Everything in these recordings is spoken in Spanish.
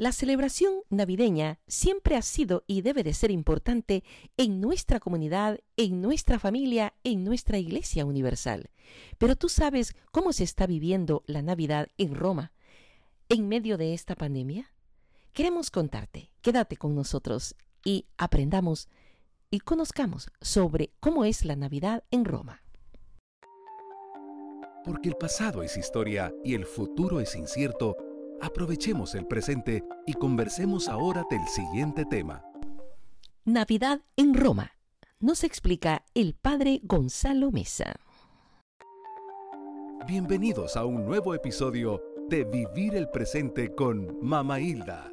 La celebración navideña siempre ha sido y debe de ser importante en nuestra comunidad, en nuestra familia, en nuestra Iglesia Universal. Pero tú sabes cómo se está viviendo la Navidad en Roma en medio de esta pandemia. Queremos contarte, quédate con nosotros y aprendamos y conozcamos sobre cómo es la Navidad en Roma. Porque el pasado es historia y el futuro es incierto, Aprovechemos el presente y conversemos ahora del siguiente tema. Navidad en Roma. Nos explica el padre Gonzalo Mesa. Bienvenidos a un nuevo episodio de Vivir el Presente con Mama Hilda.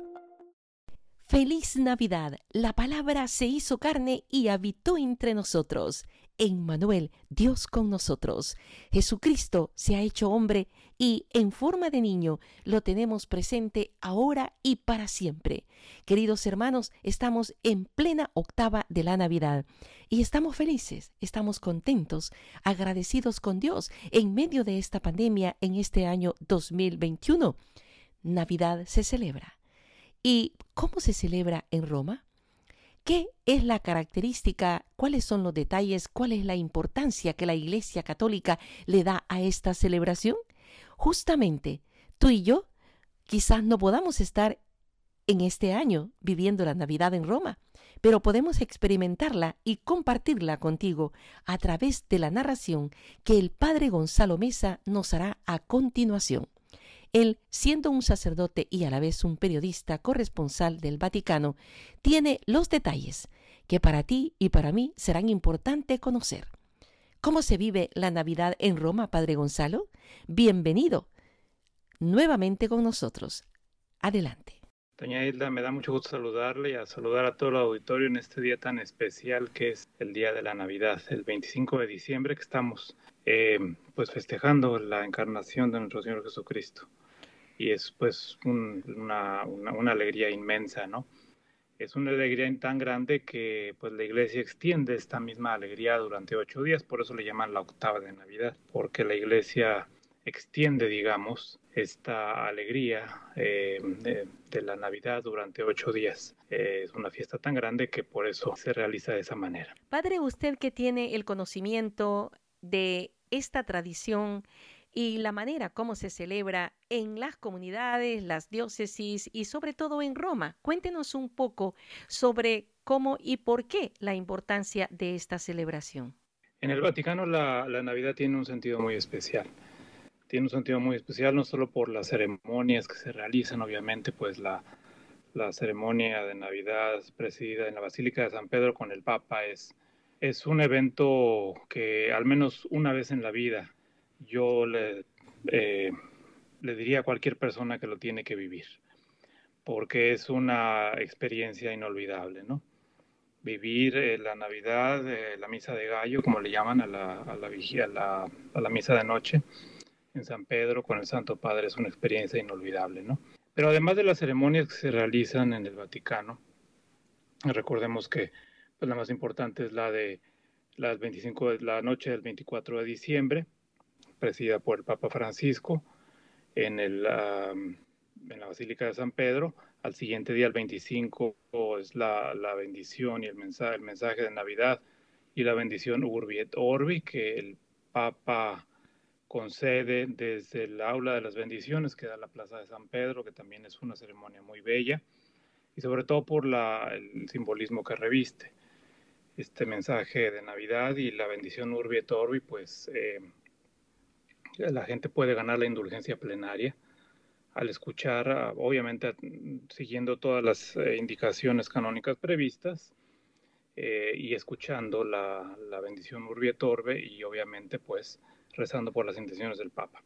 Feliz Navidad. La palabra se hizo carne y habitó entre nosotros. En Manuel, Dios con nosotros. Jesucristo se ha hecho hombre y en forma de niño lo tenemos presente ahora y para siempre. Queridos hermanos, estamos en plena octava de la Navidad y estamos felices, estamos contentos, agradecidos con Dios en medio de esta pandemia en este año 2021. Navidad se celebra ¿Y cómo se celebra en Roma? ¿Qué es la característica? ¿Cuáles son los detalles? ¿Cuál es la importancia que la Iglesia Católica le da a esta celebración? Justamente, tú y yo quizás no podamos estar en este año viviendo la Navidad en Roma, pero podemos experimentarla y compartirla contigo a través de la narración que el Padre Gonzalo Mesa nos hará a continuación. Él, siendo un sacerdote y a la vez un periodista corresponsal del Vaticano, tiene los detalles que para ti y para mí serán importantes conocer. ¿Cómo se vive la Navidad en Roma, Padre Gonzalo? Bienvenido nuevamente con nosotros. Adelante. Doña Hilda, me da mucho gusto saludarle y a saludar a todo el auditorio en este día tan especial que es el día de la Navidad, el 25 de diciembre que estamos eh, pues festejando la encarnación de nuestro Señor Jesucristo y es pues una, una, alegría inmensa, ¿no? Es una alegría tan grande que pues la iglesia extiende esta misma alegría durante ocho días, por eso le llaman la octava de Navidad, porque la iglesia extiende, digamos, esta alegría eh, de, la Navidad durante ocho días. Eh, es una fiesta tan grande que por eso se realiza de esa manera. Padre, usted que tiene el conocimiento de esta tradición, y la manera como se celebra en las comunidades, las diócesis y sobre todo en Roma. Cuéntenos un poco sobre cómo y por qué la importancia de esta celebración. En el Vaticano la, Navidad tiene un sentido muy especial. Tiene un sentido muy especial no solo por las ceremonias que se realizan, obviamente, pues la, la ceremonia de Navidad presidida en la Basílica de San Pedro con el Papa es, es un evento que al menos una vez en la vida yo le, eh, le diría a cualquier persona que lo tiene que vivir, porque es una experiencia inolvidable, ¿no? Vivir eh, la Navidad, eh, la misa de gallo, como le llaman a la, a la, a la, a la misa de noche en San Pedro con el Santo Padre, es una experiencia inolvidable, ¿no? Pero además de las ceremonias que se realizan en el Vaticano, recordemos que pues, la más importante es la de las 25 de la noche del 24 de diciembre, presidida por el Papa Francisco en, el, en la Basílica de San Pedro. Al siguiente día, el 25, es la, la bendición y el mensaje, el mensaje de Navidad y la bendición Urbi et Orbi que el Papa concede desde el aula de las bendiciones que da la Plaza de San Pedro, que también es una ceremonia muy bella, y sobre todo por la, el simbolismo que reviste. Este mensaje de Navidad y la bendición Urbi et Orbi, pues eh, la gente puede ganar la indulgencia plenaria al escuchar, ah, obviamente siguiendo todas las eh, indicaciones canónicas previstas eh, y escuchando la, bendición Urbi et Orbe y obviamente pues rezando por las intenciones del Papa.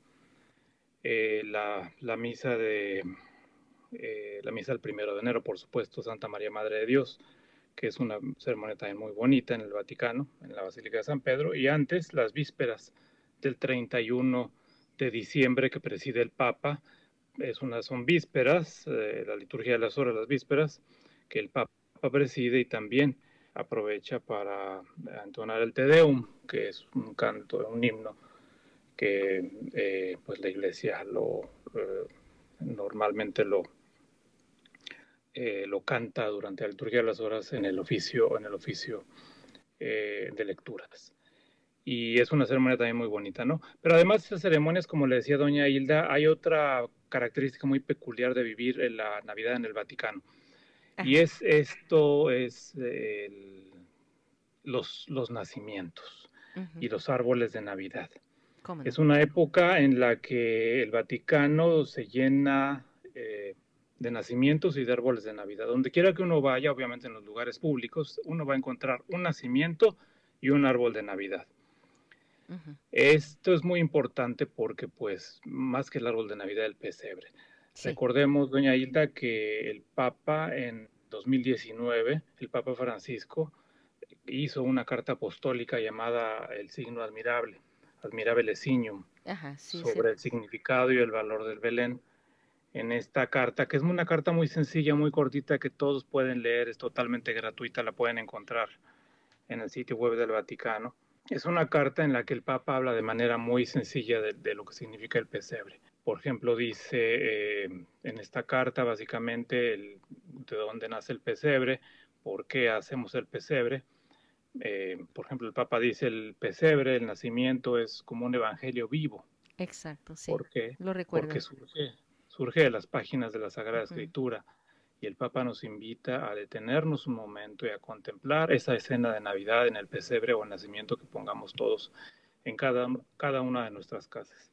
Eh, la, misa de la misa del primero de enero, por supuesto, Santa María Madre de Dios, que es una ceremonia también muy bonita en el Vaticano, en la Basílica de San Pedro, y antes las vísperas del 31 de diciembre que preside el Papa. Es una, son vísperas, eh, la liturgia de las horas, las vísperas, que el Papa preside y también aprovecha para entonar el Te Deum, que es un canto, un himno que eh, pues la iglesia lo eh, normalmente lo, eh, lo canta durante la liturgia de las horas en el oficio, en el oficio de lecturas. Y es una ceremonia también muy bonita, ¿no? Pero además de esas ceremonias, como le decía doña Hilda, hay otra característica muy peculiar de vivir en la Navidad en el Vaticano. Y es esto, es los, los nacimientos y los árboles de Navidad. Es una época en la que el Vaticano se llena eh, de nacimientos y de árboles de Navidad. Donde quiera que uno vaya, obviamente en los lugares públicos, uno va a encontrar un nacimiento y un árbol de Navidad. Esto es muy importante porque, pues, más que el árbol de Navidad, el pesebre. Recordemos, doña Hilda, que el Papa en 2019, el Papa Francisco, hizo una carta apostólica llamada El signo admirable, admirable signum, sobre el significado y el valor del Belén. En esta carta, que es una carta muy sencilla, muy cortita, que todos pueden leer, es totalmente gratuita, la pueden encontrar en el sitio web del Vaticano. Es una carta en la que el Papa habla de manera muy sencilla de, lo que significa el pesebre. Por ejemplo, dice eh, en esta carta básicamente el, de dónde nace el pesebre, por qué hacemos el pesebre, eh, por ejemplo, el Papa dice el pesebre, el nacimiento es como un evangelio vivo. Exacto, sí. ¿Por qué? Lo recuerdo. Porque surge, surge de las páginas de la Sagrada Escritura y el Papa nos invita a detenernos un momento y a contemplar esa escena de Navidad en el pesebre o el nacimiento que pongamos todos en cada, cada una de nuestras casas.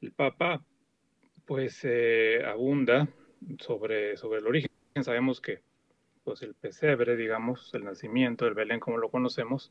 El Papa, pues, eh, abunda sobre, sobre el origen. Sabemos que pues el pesebre, digamos, el nacimiento del Belén como lo conocemos,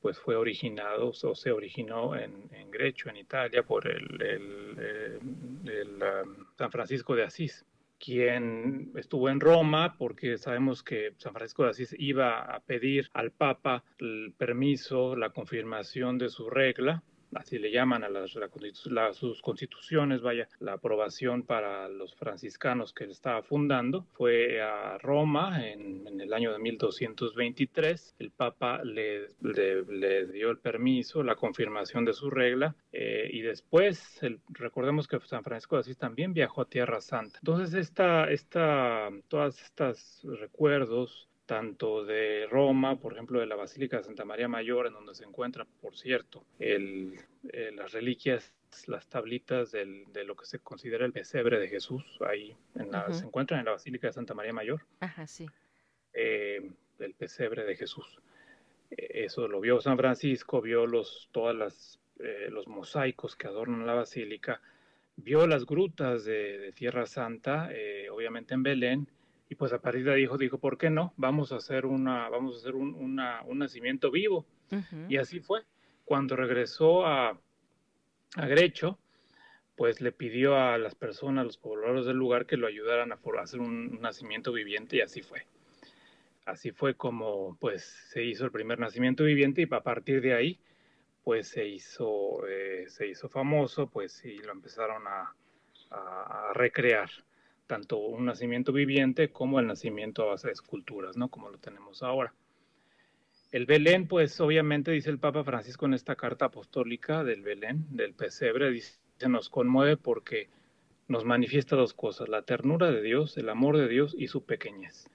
pues fue originado o se originó en, en Grecho, en Italia, por el, el, um, San Francisco de Asís, quien estuvo en Roma porque sabemos que San Francisco de Asís iba a pedir al Papa el permiso, la confirmación de su regla así le llaman a sus constituciones, vaya, la aprobación para los franciscanos que él estaba fundando. Fue a Roma en, el año de 1223. El Papa le, dio el permiso, la confirmación de su regla eh, y después, recordemos que San Francisco de Asís también viajó a Tierra Santa. Entonces, esta, esta, todas estas recuerdos tanto de Roma, por ejemplo, de la Basílica de Santa María Mayor, en donde se encuentran, por cierto, el, eh, las reliquias, las tablitas del, de lo que se considera el pesebre de Jesús, ahí en la, se encuentran en la Basílica de Santa María Mayor. Ajá, sí. Eh, el pesebre de Jesús. Eh, eso lo vio San Francisco, vio los, todas las, los mosaicos que adornan la basílica, vio las grutas de, de Tierra Santa, obviamente en Belén, y pues a partir de ahí dijo, dijo, ¿por qué no? Vamos a hacer, una, vamos a hacer un, una, un nacimiento vivo. Y así fue. Cuando regresó a, a Grecho, pues le pidió a las personas, a los pobladores del lugar, que lo ayudaran a hacer un, nacimiento viviente y así fue. Así fue como pues se hizo el primer nacimiento viviente y a partir de ahí pues se hizo, eh, se hizo famoso pues y lo empezaron a, a recrear tanto un nacimiento viviente como el nacimiento a base de esculturas, ¿no? Como lo tenemos ahora. El Belén, pues obviamente dice el Papa Francisco en esta carta apostólica del Belén, del pesebre, dice, nos conmueve porque nos manifiesta dos cosas, la ternura de Dios, el amor de Dios y su pequeñez.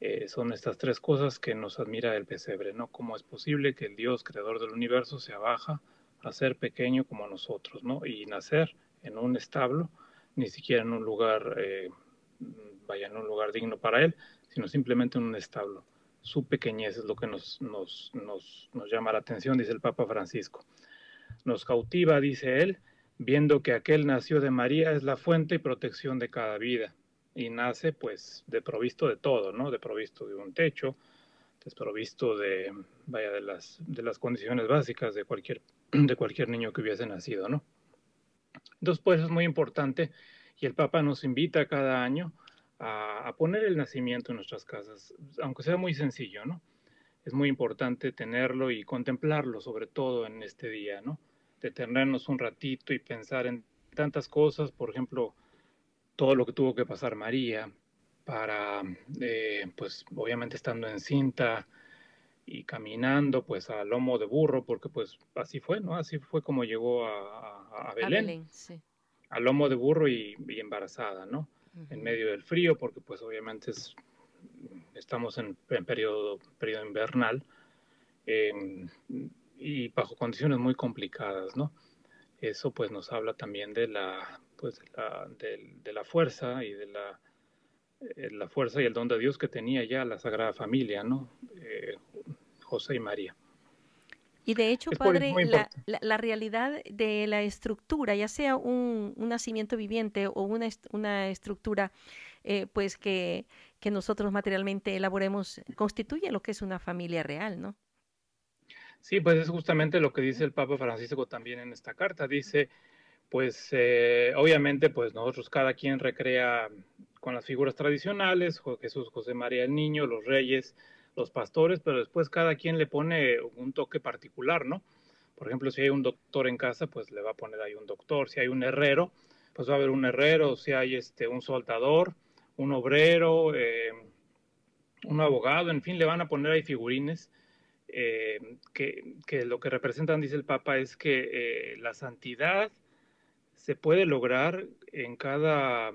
Eh, son estas tres cosas que nos admira el pesebre, ¿no? ¿Cómo es posible que el Dios, creador del universo, se abaja a ser pequeño como nosotros, ¿no? Y nacer en un establo, ni siquiera en un lugar, eh, vaya, en un lugar digno para él, sino simplemente en un establo. Su pequeñez es lo que nos, nos, nos, llama la atención, dice el Papa Francisco. Nos cautiva, dice él, viendo que aquel nació de María es la fuente y protección de cada vida y nace pues de provisto de todo, ¿no? De provisto de un techo, desprovisto de, vaya, de las, de las condiciones básicas de cualquier, de cualquier niño que hubiese nacido, ¿no? Entonces, pues es muy importante y el Papa nos invita cada año a, poner el nacimiento en nuestras casas, aunque sea muy sencillo, ¿no? Es muy importante tenerlo y contemplarlo, sobre todo en este día, ¿no? Detenernos un ratito y pensar en tantas cosas, por ejemplo, todo lo que tuvo que pasar María para, eh, pues obviamente estando encinta y caminando pues a lomo de burro, porque pues así fue, ¿no? Así fue como llegó a, a, Belén. A, lomo de burro y, embarazada, ¿no? en medio del frío, porque pues obviamente estamos en, periodo, periodo invernal em, y bajo condiciones muy complicadas, ¿no? Eso pues nos habla también de la, pues, de la, fuerza y de la, la fuerza y el don de Dios que tenía ya la Sagrada Familia, ¿no? Eh, José y María. Y de hecho, padre, la, la, realidad de la estructura, ya sea un, nacimiento viviente o una, una estructura eh, pues que, que, nosotros materialmente elaboremos, constituye lo que es una familia real, ¿no? Sí, pues es justamente lo que dice el Papa Francisco también en esta carta. Dice, pues eh, obviamente, pues nosotros cada quien recrea con las figuras tradicionales, Jesús, José María el Niño, los reyes, los pastores, pero después cada quien le pone un toque particular, ¿no? Por ejemplo, si hay un doctor en casa, pues le va a poner ahí un doctor. Si hay un herrero, pues va a haber un herrero. Si hay este, un soldador, un obrero, eh, un abogado, en fin, le van a poner ahí figurines eh, que, que, lo que representan, dice el Papa, es que eh, la santidad se puede lograr en cada,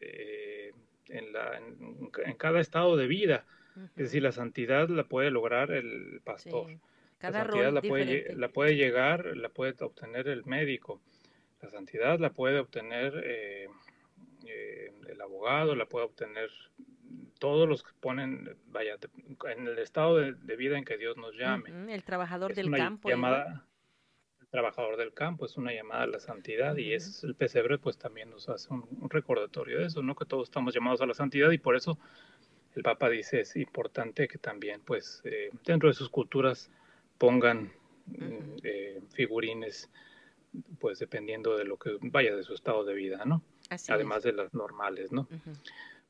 en, la, en cada estado de vida es decir, la santidad la puede lograr el pastor. Cada la santidad la puede, la puede llegar, la puede obtener el médico. La santidad la puede obtener eh, eh, el abogado, la puede obtener todos los que ponen, vaya, en el estado de, vida en que Dios nos llame. El trabajador del campo. Llamada, trabajador del campo es una llamada a la santidad y es el pesebre pues también nos hace un, un, recordatorio de eso, ¿no? Que todos estamos llamados a la santidad y por eso el Papa dice es importante que también, pues, eh, dentro de sus culturas pongan mm, eh, figurines, pues, dependiendo de lo que vaya de su estado de vida, ¿no? Además de las normales, ¿no?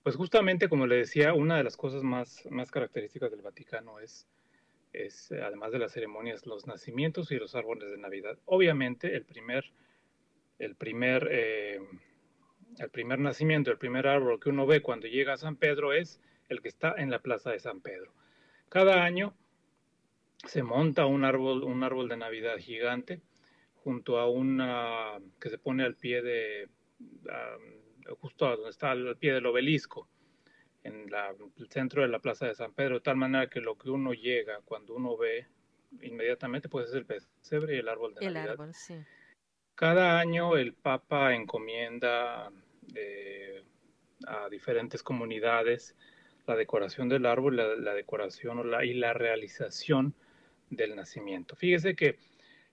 Pues justamente, como le decía, una de las cosas más, más características del Vaticano es, es, además de las ceremonias, los nacimientos y los árboles de Navidad. Obviamente, el primer, el primer, eh, el primer nacimiento, el primer árbol que uno ve cuando llega a San Pedro es el que está en la Plaza de San Pedro. Cada año se monta un árbol, un árbol de Navidad gigante junto a una que se pone al pie de, justo a donde está al pie del obelisco, en el centro de la Plaza de San Pedro, de tal manera que lo que uno llega cuando uno ve inmediatamente puede ser el pesebre y el árbol de el Navidad. Árbol, sí. Cada año el Papa encomienda eh, a diferentes comunidades la decoración del árbol, la, decoración y la realización del nacimiento. Fíjese que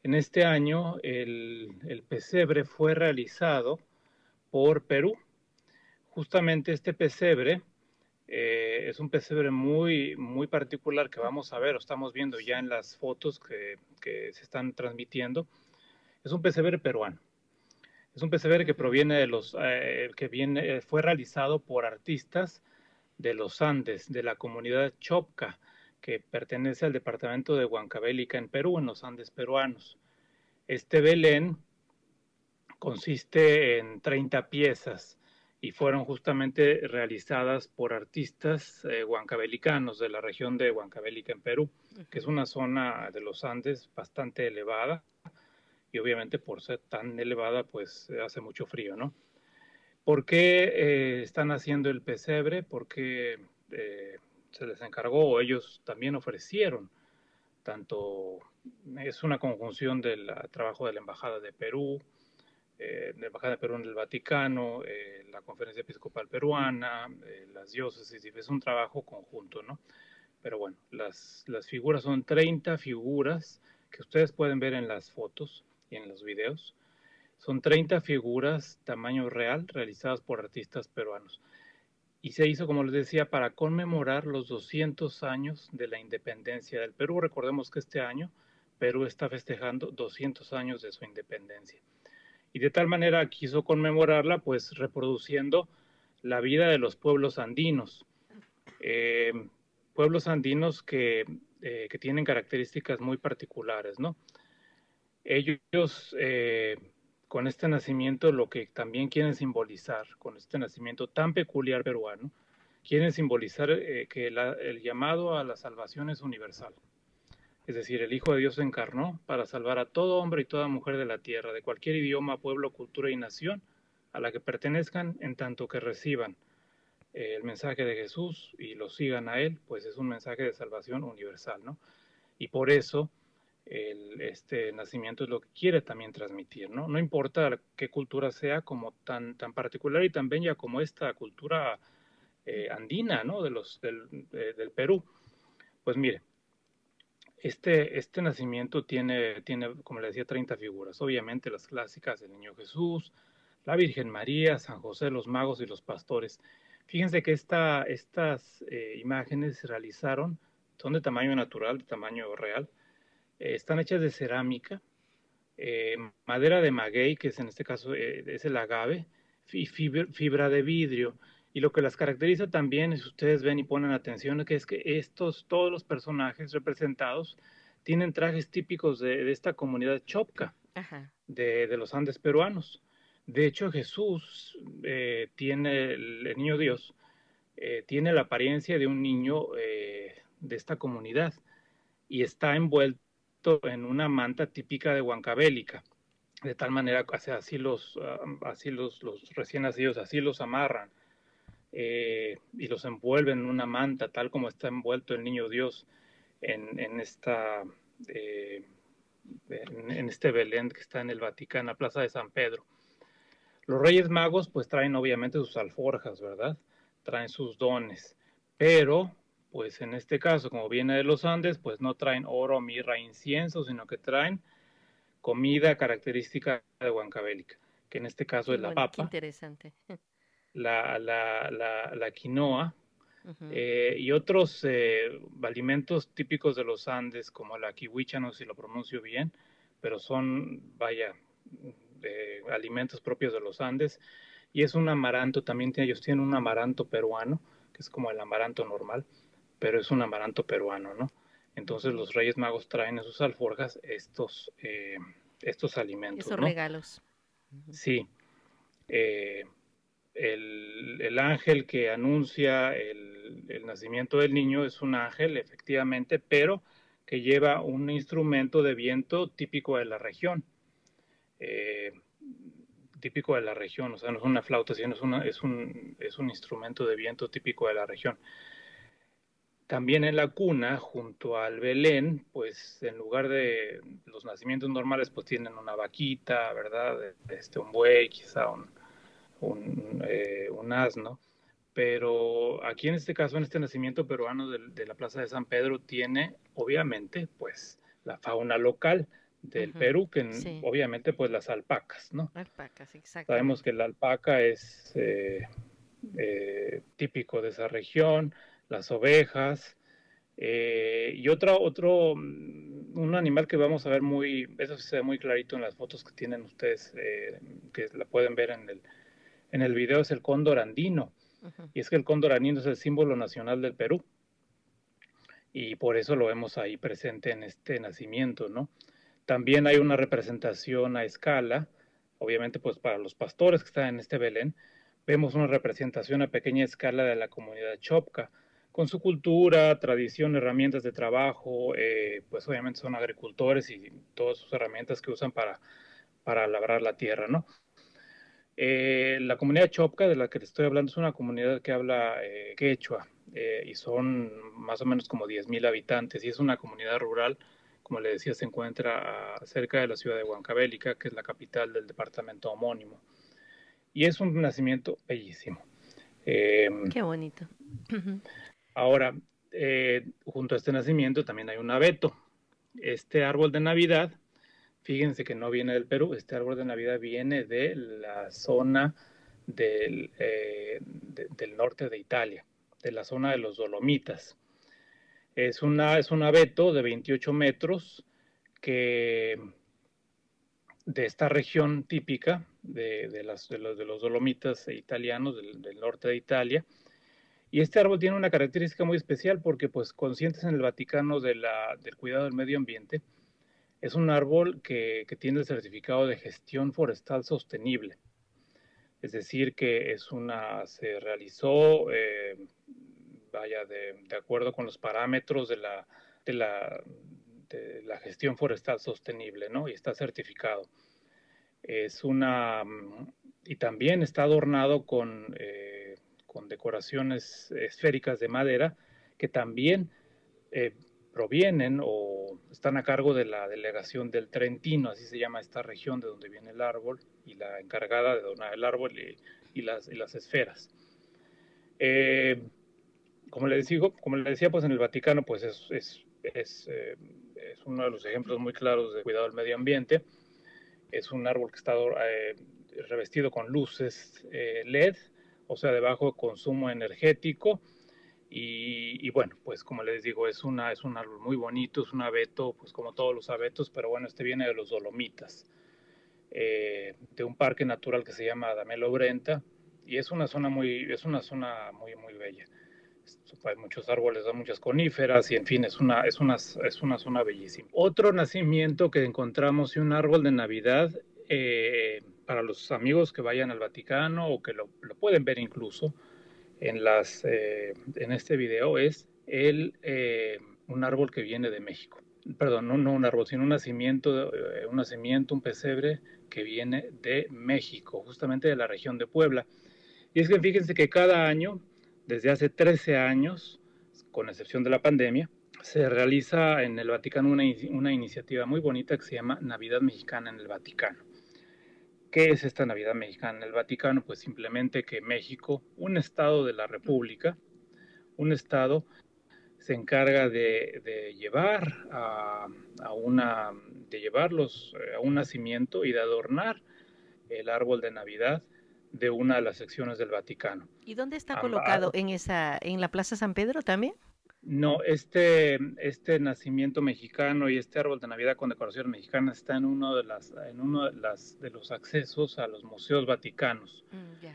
en este año el, pesebre fue realizado por Perú. Justamente este pesebre eh, es un pesebre muy, muy particular que vamos a ver, o estamos viendo ya en las fotos que, se están transmitiendo. Es un pesebre peruano. Es un pesebre que proviene de los, eh, que viene, fue realizado por artistas de los Andes, de la comunidad Chopca, que pertenece al departamento de Huancavelica en Perú, en los Andes peruanos. Este Belén consiste en 30 piezas y fueron justamente realizadas por artistas eh, huancavelicanos de la región de Huancavelica en Perú, que es una zona de los Andes bastante elevada y obviamente por ser tan elevada pues hace mucho frío, ¿no? ¿Por qué eh, están haciendo el pesebre? Porque eh, se les encargó o ellos también ofrecieron. Tanto es una conjunción del trabajo de la Embajada de Perú, eh, la Embajada de Perú en el Vaticano, la Conferencia Episcopal Peruana, las diócesis, es un trabajo conjunto, ¿no? Pero bueno, las, las figuras son 30 figuras que ustedes pueden ver en las fotos y en los videos son 30 figuras tamaño real realizadas por artistas peruanos. Y se hizo, como les decía, para conmemorar los 200 años de la independencia del Perú. Recordemos que este año Perú está festejando 200 años de su independencia. Y de tal manera quiso conmemorarla, pues reproduciendo la vida de los pueblos andinos. Eh, pueblos andinos que, eh, que, tienen características muy particulares, ¿no? Ellos eh, con este nacimiento lo que también quieren simbolizar, con este nacimiento tan peculiar peruano, quieren simbolizar que el llamado a la salvación es universal. Es decir, el Hijo de Dios se encarnó para salvar a todo hombre y toda mujer de la tierra, de cualquier idioma, pueblo, cultura y nación, a la que pertenezcan en tanto que reciban el mensaje de Jesús y lo sigan a Él, pues es un mensaje de salvación universal, ¿no? Y por eso el, este nacimiento es lo que quiere también transmitir, ¿no? No importa qué cultura sea como tan, tan particular y tan bella como esta cultura eh, andina, ¿no? De los, del, del, Perú. Pues mire, este, este nacimiento tiene, tiene, como le decía, 30 figuras. Obviamente las clásicas, el Niño Jesús, la Virgen María, San José, los magos y los pastores. Fíjense que esta, estas eh, imágenes se realizaron, son de tamaño natural, de tamaño real, eh, están hechas de cerámica, eh, madera de maguey, que es en este caso es el agave, y fibra, de vidrio. Y lo que las caracteriza también, si ustedes ven y ponen atención, que es que estos, todos los personajes representados tienen trajes típicos de, esta comunidad chopca, de, de los Andes peruanos. De hecho, Jesús eh, tiene, el, niño Dios, eh, tiene la apariencia de un niño eh, de esta comunidad y está envuelto en una manta típica de Huancabélica. De tal manera que así los, ah, así los, los recién nacidos, así los amarran y los envuelven en una manta, tal como está envuelto el niño Dios en, en esta, en, en este Belén que está en el Vaticano, en la Plaza de San Pedro. Los Reyes Magos pues traen obviamente sus alforjas, ¿verdad? Traen sus dones, pero pues en este caso, como viene de los Andes, pues no traen oro, mirra, incienso, sino que traen comida característica de Huancabélica, que en este caso es la papa. interesante. La, la, la, quinoa eh, y otros eh, alimentos típicos de los Andes, como la kiwicha, no sé si lo pronuncio bien, pero son, vaya, de alimentos propios de los Andes y es un amaranto, también ellos tienen un amaranto peruano, que es como el amaranto normal, pero es un amaranto peruano, ¿no? Entonces los Reyes Magos traen en sus alforjas estos, eh, estos alimentos. Esos regalos. Sí. Eh, el, el, ángel que anuncia el, el, nacimiento del niño es un ángel, efectivamente, pero que lleva un instrumento de viento típico de la región. Eh, típico de la región, o sea, no es una flauta, sino es, una, es, un, es un instrumento de viento típico de la región. También en la cuna, junto al Belén, pues en lugar de los nacimientos normales, pues tienen una vaquita, ¿verdad? Este, un buey, quizá un, un, eh, un asno. Pero aquí en este caso, en este nacimiento peruano de, de la Plaza de San Pedro, tiene obviamente pues la fauna local del Perú, que obviamente pues las alpacas, ¿no? Alpacas, exacto. Sabemos que la alpaca es eh, eh, típico de esa región, las ovejas, eh, y otro, otro, mm, un animal que vamos a ver muy, eso se ve muy clarito en las fotos que tienen ustedes, que la pueden ver en el, en el video, es el cóndor andino. Y es que el cóndor andino es el símbolo nacional del Perú. Y por eso lo vemos ahí presente en este nacimiento, ¿no? También hay una representación a escala, obviamente pues para los pastores que están en este Belén, vemos una representación a pequeña escala de la comunidad chopca, con su cultura, tradición, herramientas de trabajo, eh, pues obviamente son agricultores y todas sus herramientas que usan para, para labrar la tierra, ¿no? Eh, la comunidad chopca de la que les estoy hablando es una comunidad que habla eh, quechua y son más o menos como 10.000 habitantes y es una comunidad rural como le decía, se encuentra cerca de la ciudad de Huancavelica, que es la capital del departamento homónimo. Y es un nacimiento bellísimo. Em, Qué bonito. Ahora, eh, junto a este nacimiento también hay un abeto. Este árbol de Navidad, fíjense que no viene del Perú, este árbol de Navidad viene de la zona del, eh, norte de Italia, de la zona de los Dolomitas. Es, un abeto de 28 metros que de esta región típica de, los, dolomitas italianos del, norte de Italia. Y este árbol tiene una característica muy especial porque, pues, conscientes en el Vaticano del cuidado del medio ambiente, es un árbol que, que, tiene el certificado de gestión forestal sostenible. Es decir, que es una, se realizó eh, vaya, de, acuerdo con los parámetros de la, de la, de la gestión forestal sostenible, ¿no? Y está certificado. Es una, mm, y también está adornado con, con decoraciones esféricas de madera que también provienen o están a cargo de la delegación del Trentino, así se llama esta región de donde viene el árbol, y la encargada de donar el árbol y, las, las, esferas. Eh, como, les como les decía, pues en el Vaticano pues es, es, es, eh, es, uno de los ejemplos muy claros de cuidado del medio ambiente. Es un árbol que está eh, revestido con luces LED, o sea, de bajo consumo energético, y, bueno, pues como les digo, es, una, es un árbol muy bonito, es un abeto, pues como todos los abetos, pero bueno, este viene de los Dolomitas, eh, de un parque natural que se llama Damelo Brenta, y es una zona muy, es una zona muy, muy bella. Hay muchos árboles, hay muchas coníferas y en fin, es una, es una, es una zona bellísima. Otro nacimiento que encontramos y un árbol de Navidad, eh, para los amigos que vayan al Vaticano o que lo, lo pueden ver incluso, eh, en este video es el, eh, un árbol que viene de México. Perdón, no, no un árbol, sino un nacimiento, eh, un nacimiento, un pesebre que viene de México, justamente de la región de Puebla. Y es que fíjense que cada año, desde hace 13 años, con excepción de la pandemia, se realiza en el Vaticano una, una iniciativa muy bonita que se llama Navidad Mexicana en el Vaticano. ¿Qué es esta Navidad mexicana el Vaticano? Pues simplemente que México, un estado de la República, un estado se encarga de, llevar a, una de llevarlos eh, a un nacimiento y de adornar el árbol de Navidad de una de las secciones del Vaticano. ¿Y dónde está colocado en esa en la Plaza San Pedro también? No, este, este nacimiento mexicano y este árbol de Navidad con decoración mexicana está en uno de, las, en uno de, las, de los accesos a los museos vaticanos. Mm,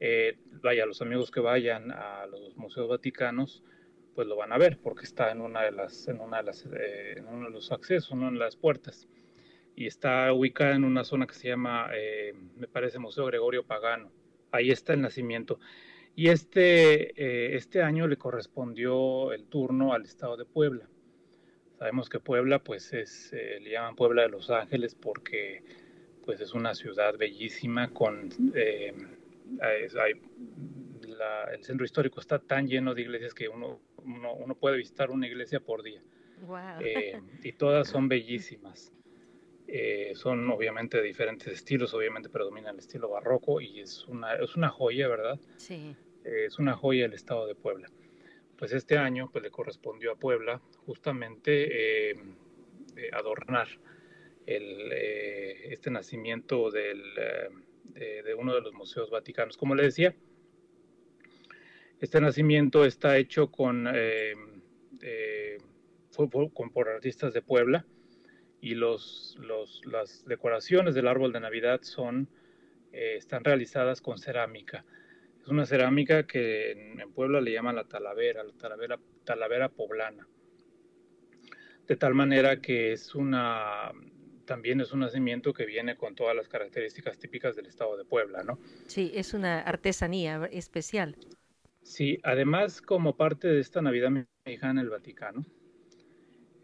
eh, vaya, los amigos que vayan a los museos vaticanos, pues lo van a ver porque está en una de las, en una de las, eh, en uno de los accesos, una de las puertas. Y está ubicada en una zona que se llama, eh, me parece, Museo Gregorio Pagano. Ahí está el nacimiento. Y este, eh, este año le correspondió el turno al estado de Puebla. Sabemos que Puebla, pues es, eh, le llaman Puebla de Los Ángeles porque pues es una ciudad bellísima con eh, el centro histórico está tan lleno de iglesias que uno, uno, puede visitar una iglesia por día. y todas son bellísimas. Son obviamente de diferentes estilos, obviamente predomina el estilo barroco y es una, es una joya, ¿verdad? Sí. Eh, es una joya del estado de Puebla. Pues este año pues, le correspondió a Puebla justamente eh, eh, adornar el, este nacimiento del, de, uno de los museos vaticanos. Como le decía, este nacimiento está hecho con, con por artistas de Puebla y los, los, las decoraciones del árbol de Navidad son, están realizadas con cerámica. Es una cerámica que en, Puebla le llaman la talavera, la talavera, talavera poblana. De tal manera que es una, también es un nacimiento que viene con todas las características típicas del estado de Puebla, ¿no? Sí, es una artesanía especial. Sí, además como parte de esta Navidad mexicana en el Vaticano,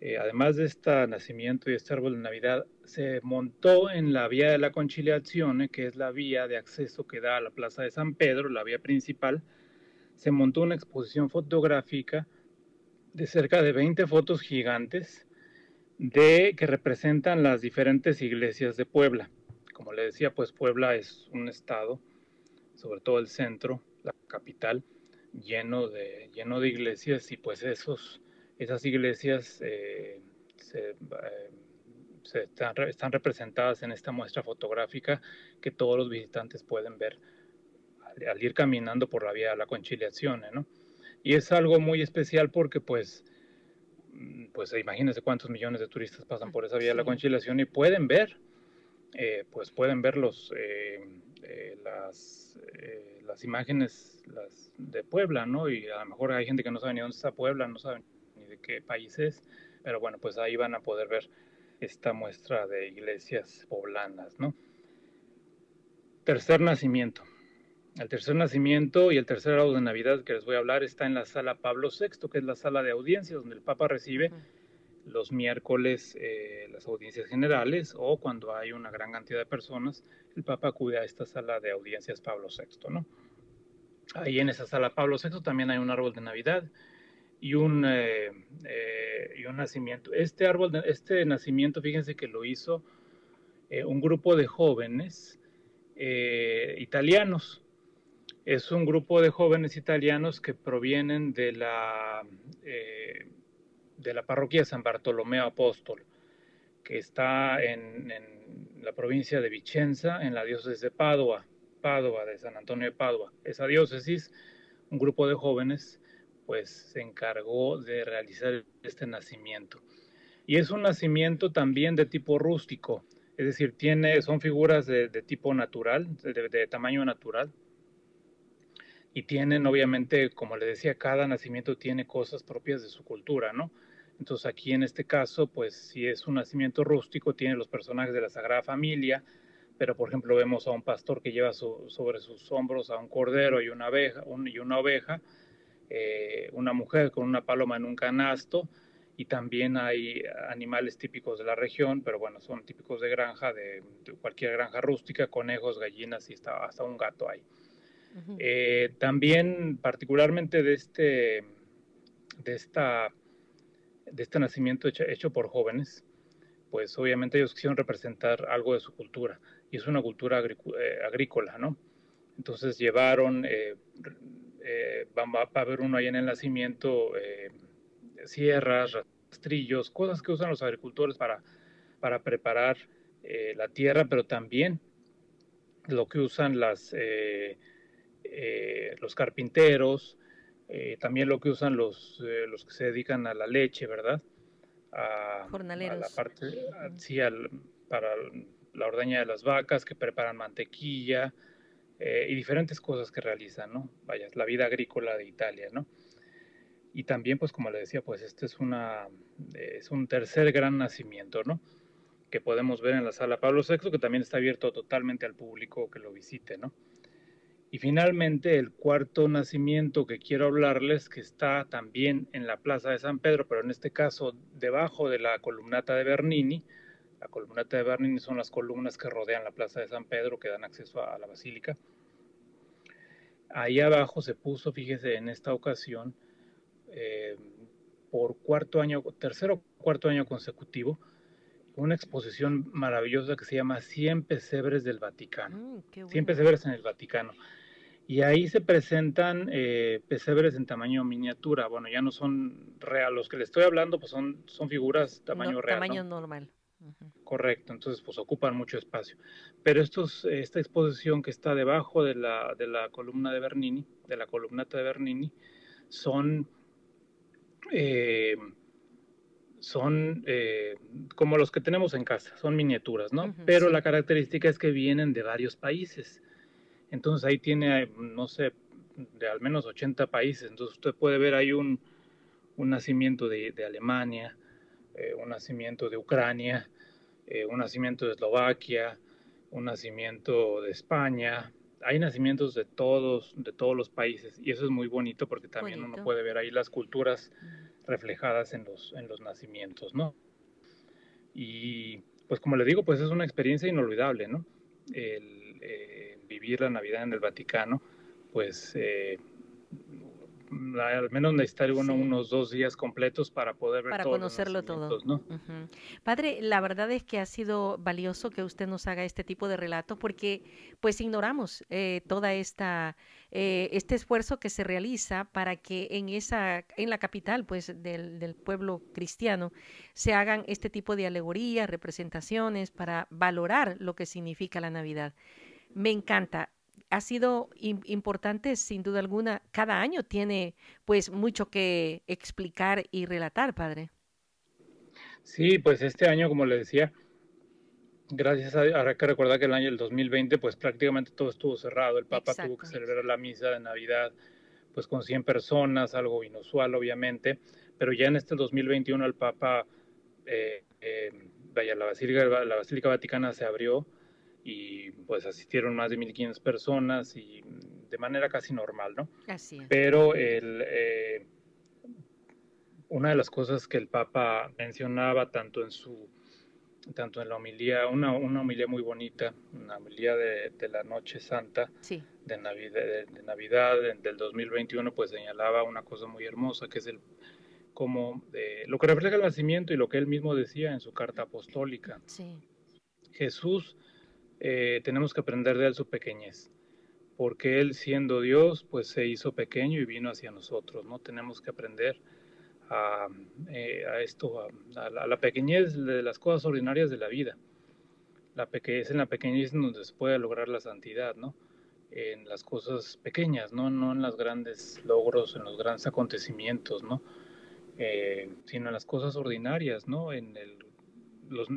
eh, además de este nacimiento y este árbol de Navidad, se montó en la vía de la conciliación, que es la vía de acceso que da a la Plaza de San Pedro, la vía principal, se montó una exposición fotográfica de cerca de 20 fotos gigantes de que representan las diferentes iglesias de Puebla. Como le decía, pues Puebla es un estado, sobre todo el centro, la capital, lleno de, lleno de iglesias y pues esos esas iglesias eh, eh, están, representadas en esta muestra fotográfica que todos los visitantes pueden ver al, ir caminando por la vía de la conciliación, ¿no? Y es algo muy especial porque pues, mm, pues imagínense cuántos millones de turistas pasan por esa vía de la conciliación y pueden ver, eh, pues pueden ver los, las, las imágenes las de Puebla, ¿no? Y a lo mejor hay gente que no sabe ni dónde está Puebla, no saben qué países, pero bueno, pues ahí van a poder ver esta muestra de iglesias poblanas, ¿no? Tercer nacimiento. El tercer nacimiento y el tercer grado de Navidad que les voy a hablar está en la sala Pablo VI, que es la sala de audiencias donde el Papa recibe los miércoles eh, las audiencias generales o cuando hay una gran cantidad de personas, el Papa acude a esta sala de audiencias Pablo VI, ¿no? Ahí en esa sala Pablo VI también hay un árbol de Navidad y un, eh, eh, y un nacimiento. Este árbol, de, este nacimiento, fíjense que lo hizo un grupo de jóvenes italianos. Es un grupo de jóvenes italianos que provienen de la de la parroquia San Bartolomeo Apóstol, que está en, la provincia de Vicenza, en la diócesis de Padua, Padua, de San Antonio de Padua. Esa diócesis, un grupo de jóvenes, pues se encargó de realizar este nacimiento. Y es un nacimiento también de tipo rústico, es decir, tiene, son figuras de, tipo natural, de tamaño natural, y tienen obviamente, como le decía, cada nacimiento tiene cosas propias de su cultura, ¿no? Entonces aquí en este caso, pues si es un nacimiento rústico, tiene los personajes de la Sagrada Familia, pero por ejemplo vemos a un pastor que lleva sobre sus hombros a un cordero y una oveja, y una, oveja eh, una mujer con una paloma en un canasto, y también hay animales típicos de la región, pero bueno, son típicos de granja, de, cualquier granja rústica, conejos, gallinas y hasta un gato hay. Eh, también, particularmente de este, de esta, de este nacimiento hecho, por jóvenes, pues obviamente ellos quisieron representar algo de su cultura, y es una cultura eh, agrícola, ¿no? Entonces llevaron, eh, va, a haber uno ahí en el nacimiento, sierras, rastrillos, cosas que usan los agricultores para, para preparar la tierra, pero también lo que usan las, eh, los carpinteros, eh, también lo que usan los, eh, los que se dedican a la leche, ¿verdad? A, Jornaleros. la parte, sí, para la ordeña de las vacas, que preparan mantequilla y diferentes cosas que realizan, ¿no? Vaya, la vida agrícola de Italia, ¿no? Y también, pues como le decía, pues este es, una, es un tercer gran nacimiento, ¿no? Que podemos ver en la sala Pablo VI, que también está abierto totalmente al público que lo visite, ¿no? Y finalmente el cuarto nacimiento que quiero hablarles, que está también en la Plaza de San Pedro, pero en este caso debajo de la columnata de Bernini. La columnata de Bernini son las columnas que rodean la Plaza de San Pedro, que dan acceso a la basílica. Ahí abajo se puso, fíjese, en esta ocasión, eh, por cuarto año, tercero o cuarto año consecutivo, una exposición maravillosa que se llama 100 pesebres del Vaticano. Mm, 100 pesebres en el Vaticano. Y ahí se presentan eh, pesebres en tamaño miniatura. Bueno, ya no son real. Los que le estoy hablando, pues son, son figuras tamaño real. Tamaño normal. Correcto, entonces pues ocupan mucho espacio. Pero estos, esta exposición que está debajo de la, de la columna de Bernini, de la columnata de Bernini, son eh, son eh, como los que tenemos en casa, son miniaturas, ¿no? Pero la característica es que vienen de varios países. Entonces ahí tiene, no sé, de al menos 80 países. Entonces usted puede ver ahí un, un nacimiento de, de Alemania, eh, un nacimiento de Ucrania, eh, un nacimiento de Eslovaquia, un nacimiento de España. Hay nacimientos de todos, de todos los países y eso es muy bonito porque también uno puede ver ahí las culturas reflejadas en los, en los nacimientos, ¿no? Y pues como le digo, pues es una experiencia inolvidable, ¿no? El eh, vivir la Navidad en el Vaticano, pues eh, al menos necesitar unos dos días completos para poder ver para conocerlo todo. Padre, la verdad es que ha sido valioso que usted nos haga este tipo de relato porque pues ignoramos eh, toda esta eh, este esfuerzo que se realiza para que en esa en la capital pues del, del pueblo cristiano se hagan este tipo de alegorías, representaciones para valorar lo que significa la Navidad. Me encanta ha sido importante sin duda alguna. Cada año tiene pues mucho que explicar y relatar, padre. Sí, pues este año, como le decía, gracias a ahora que recordar que el año del 2020 pues prácticamente todo estuvo cerrado. El Papa tuvo que celebrar la misa de Navidad pues con 100 personas, algo inusual obviamente, pero ya en este 2021 el Papa, eh, eh, vaya, la Basílica, la Basílica Vaticana se abrió y pues asistieron más de 1.500 personas y de manera casi normal, ¿no? Así Pero el, eh, una de las cosas que el Papa mencionaba tanto en su tanto en la homilía, una, una homilía muy bonita, una homilía de, la Noche Santa de, Navidad, de, Navidad del 2021, pues señalaba una cosa muy hermosa, que es el como de, lo que refleja el nacimiento y lo que él mismo decía en su carta apostólica. Jesús, eh, tenemos que aprender de él su pequeñez, porque él siendo Dios, pues se hizo pequeño y vino hacia nosotros, ¿no? Tenemos que aprender a, eh, esto, a, la, pequeñez de las cosas ordinarias de la vida. La es en la pequeñez donde se puede lograr la santidad, ¿no? En las cosas pequeñas, ¿no? No en los grandes logros, en los grandes acontecimientos, ¿no? Eh, sino en las cosas ordinarias, ¿no? En el, los,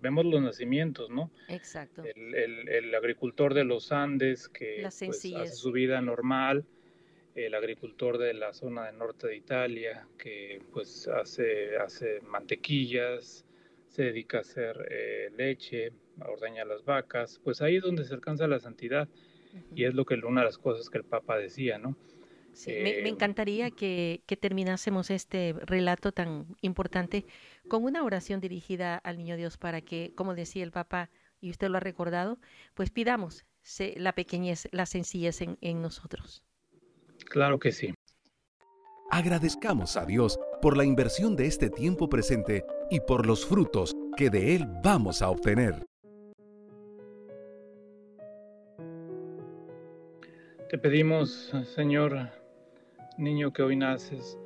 vemos los nacimientos, ¿no? Exacto. El, el, agricultor de los Andes que pues, hace su vida normal, el agricultor de la zona del norte de Italia que pues hace, hace mantequillas, se dedica a hacer eh, leche, a ordeñar las vacas, pues ahí es donde se alcanza la santidad y es lo que una de las cosas que el Papa decía, ¿no? Sí, me, encantaría que, que, terminásemos este relato tan importante con una oración dirigida al Niño Dios para que, como decía el Papa, y usted lo ha recordado, pues pidamos la pequeñez, la sencillez en, en nosotros. Claro que sí. Agradezcamos a Dios por la inversión de este tiempo presente y por los frutos que de Él vamos a obtener. Te pedimos, Señor, niño que hoy naces,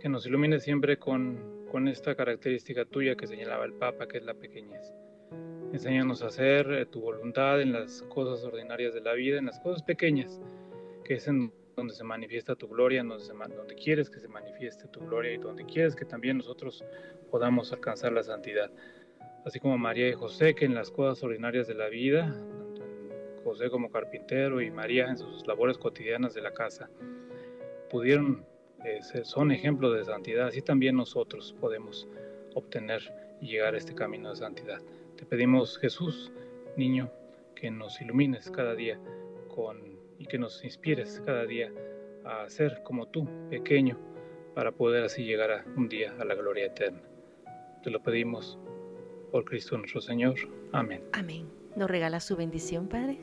que nos ilumine siempre con, con esta característica tuya que señalaba el Papa, que es la pequeñez. Enséñanos a hacer eh, tu voluntad en las cosas ordinarias de la vida, en las cosas pequeñas, que es en donde se manifiesta tu gloria, donde quieres que se manifieste tu gloria y donde quieres que también nosotros podamos alcanzar la santidad. Así como María y José, que en las cosas ordinarias de la vida, José como carpintero y María en sus labores cotidianas de la casa, pudieron eh, son ejemplos de santidad, así también nosotros podemos obtener y llegar a este camino de santidad. Te pedimos, Jesús, niño, que nos ilumines cada día con y que nos inspires cada día a ser como tú, pequeño, para poder así llegar a un día a la gloria eterna. Te lo pedimos por Cristo nuestro Señor. Amén. Amén. ¿Nos regala su bendición, Padre?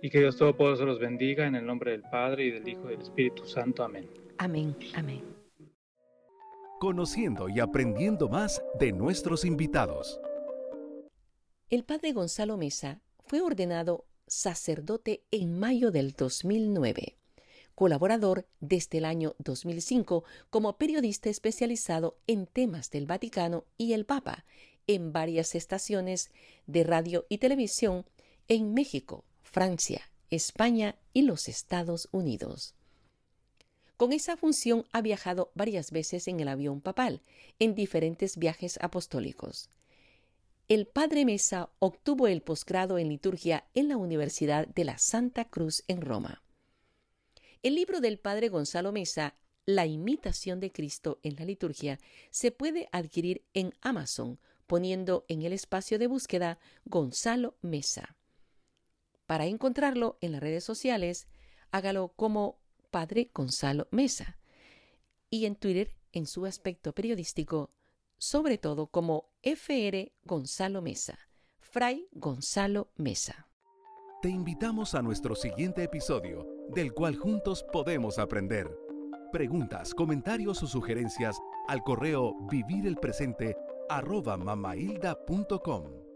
Y que Dios Todopoderoso los bendiga en el nombre del Padre y del Hijo y del Espíritu Santo. Amén. Amén. Amén. Conociendo y aprendiendo más de nuestros invitados. El Padre Gonzalo Mesa fue ordenado sacerdote en mayo del 2009, colaborador desde el año 2005 como periodista especializado en temas del Vaticano y el Papa en varias estaciones de radio y televisión en México, Francia, España y los Estados Unidos. Con esa función ha viajado varias veces en el avión papal, en diferentes viajes apostólicos el padre Mesa obtuvo el posgrado en liturgia en la Universidad de la Santa Cruz en Roma. El libro del padre Gonzalo Mesa, La imitación de Cristo en la liturgia, se puede adquirir en Amazon poniendo en el espacio de búsqueda Gonzalo Mesa. Para encontrarlo en las redes sociales, hágalo como Padre Gonzalo Mesa y en Twitter en su aspecto periodístico sobre todo como FR Gonzalo Mesa, Fray Gonzalo Mesa. Te invitamos a nuestro siguiente episodio, del cual juntos podemos aprender. Preguntas, comentarios o sugerencias al correo vivirelpresente@mamailda.com.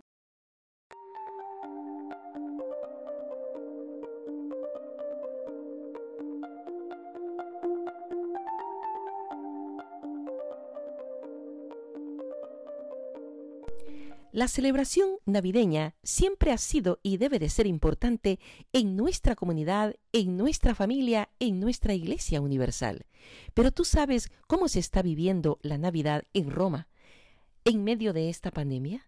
La celebración navideña siempre ha sido y debe de ser importante en nuestra comunidad, en nuestra familia, en nuestra Iglesia Universal. Pero tú sabes cómo se está viviendo la Navidad en Roma en medio de esta pandemia.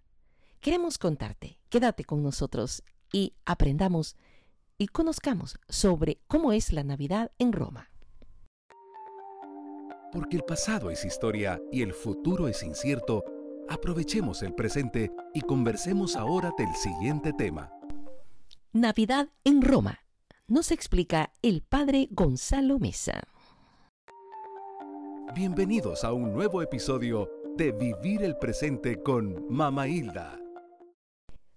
Queremos contarte, quédate con nosotros y aprendamos y conozcamos sobre cómo es la Navidad en Roma. Porque el pasado es historia y el futuro es incierto, Aprovechemos el presente y conversemos ahora del siguiente tema. Navidad en Roma. Nos explica el padre Gonzalo Mesa. Bienvenidos a un nuevo episodio de Vivir el Presente con Mama Hilda.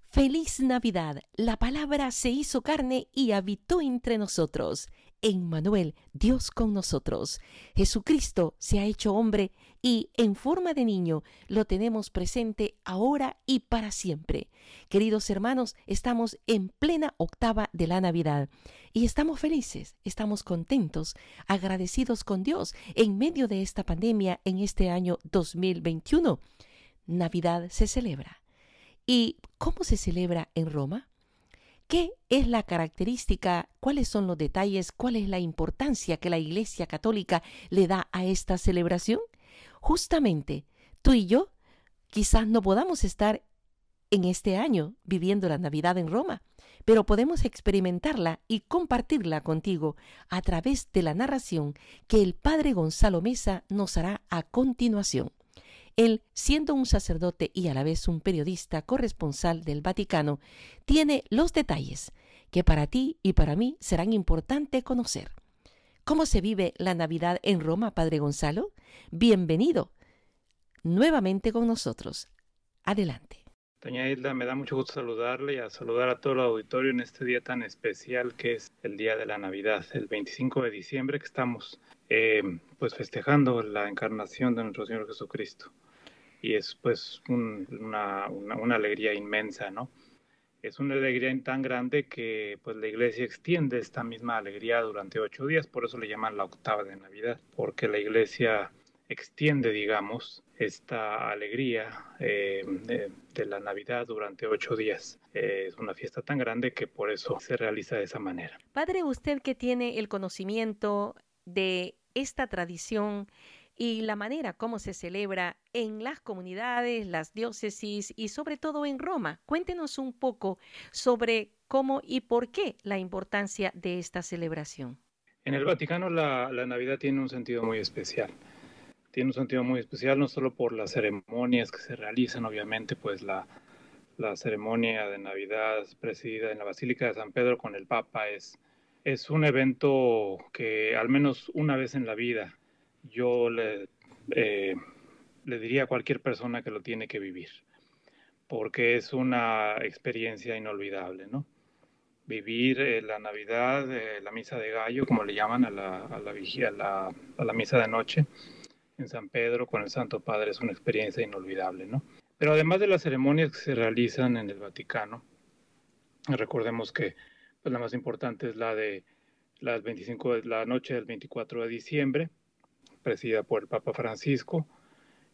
Feliz Navidad. La palabra se hizo carne y habitó entre nosotros. Manuel, Dios con nosotros. Jesucristo se ha hecho hombre y en forma de niño lo tenemos presente ahora y para siempre. Queridos hermanos, estamos en plena octava de la Navidad y estamos felices, estamos contentos, agradecidos con Dios en medio de esta pandemia en este año 2021. Navidad se celebra. ¿Y cómo se celebra en Roma? ¿Qué es la característica? ¿Cuáles son los detalles? ¿Cuál es la importancia que la Iglesia Católica le da a esta celebración? Justamente, tú y yo quizás no podamos estar en este año viviendo la Navidad en Roma, pero podemos experimentarla y compartirla contigo a través de la narración que el Padre Gonzalo Mesa nos hará a continuación. Él, siendo un sacerdote y a la vez un periodista corresponsal del Vaticano, tiene los detalles que para ti y para mí serán importantes conocer. ¿Cómo se vive la Navidad en Roma, Padre Gonzalo? Bienvenido nuevamente con nosotros. Adelante. Doña Hilda, me da mucho gusto saludarle y a saludar a todo el auditorio en este día tan especial que es el día de la Navidad, el 25 de diciembre que estamos eh, pues festejando la encarnación de nuestro Señor Jesucristo y es pues una, una, alegría inmensa, ¿no? Es una alegría tan grande que pues la iglesia extiende esta misma alegría durante ocho días, por eso le llaman la octava de Navidad, porque la iglesia extiende, digamos, esta alegría eh, de, la Navidad durante ocho días. es una fiesta tan grande que por eso se realiza de esa manera. Padre, usted que tiene el conocimiento de esta tradición, y la manera como se celebra en las comunidades, las diócesis y sobre todo en Roma. Cuéntenos un poco sobre cómo y por qué la importancia de esta celebración. En el Vaticano la, Navidad tiene un sentido muy especial. Tiene un sentido muy especial no solo por las ceremonias que se realizan, obviamente, pues la, ceremonia de Navidad presidida en la Basílica de San Pedro con el Papa es un evento que al menos una vez en la vida yo le, eh, le diría a cualquier persona que lo tiene que vivir, porque es una experiencia inolvidable, ¿no? Vivir eh, la Navidad, eh, la misa de gallo, como le llaman a la, a la, vigía, a la, misa de noche en San Pedro con el Santo Padre, es una experiencia inolvidable, ¿no? Pero además de las ceremonias que se realizan en el Vaticano, recordemos que pues, la más importante es la de las 25, la noche del 24 de diciembre, presidida por el Papa Francisco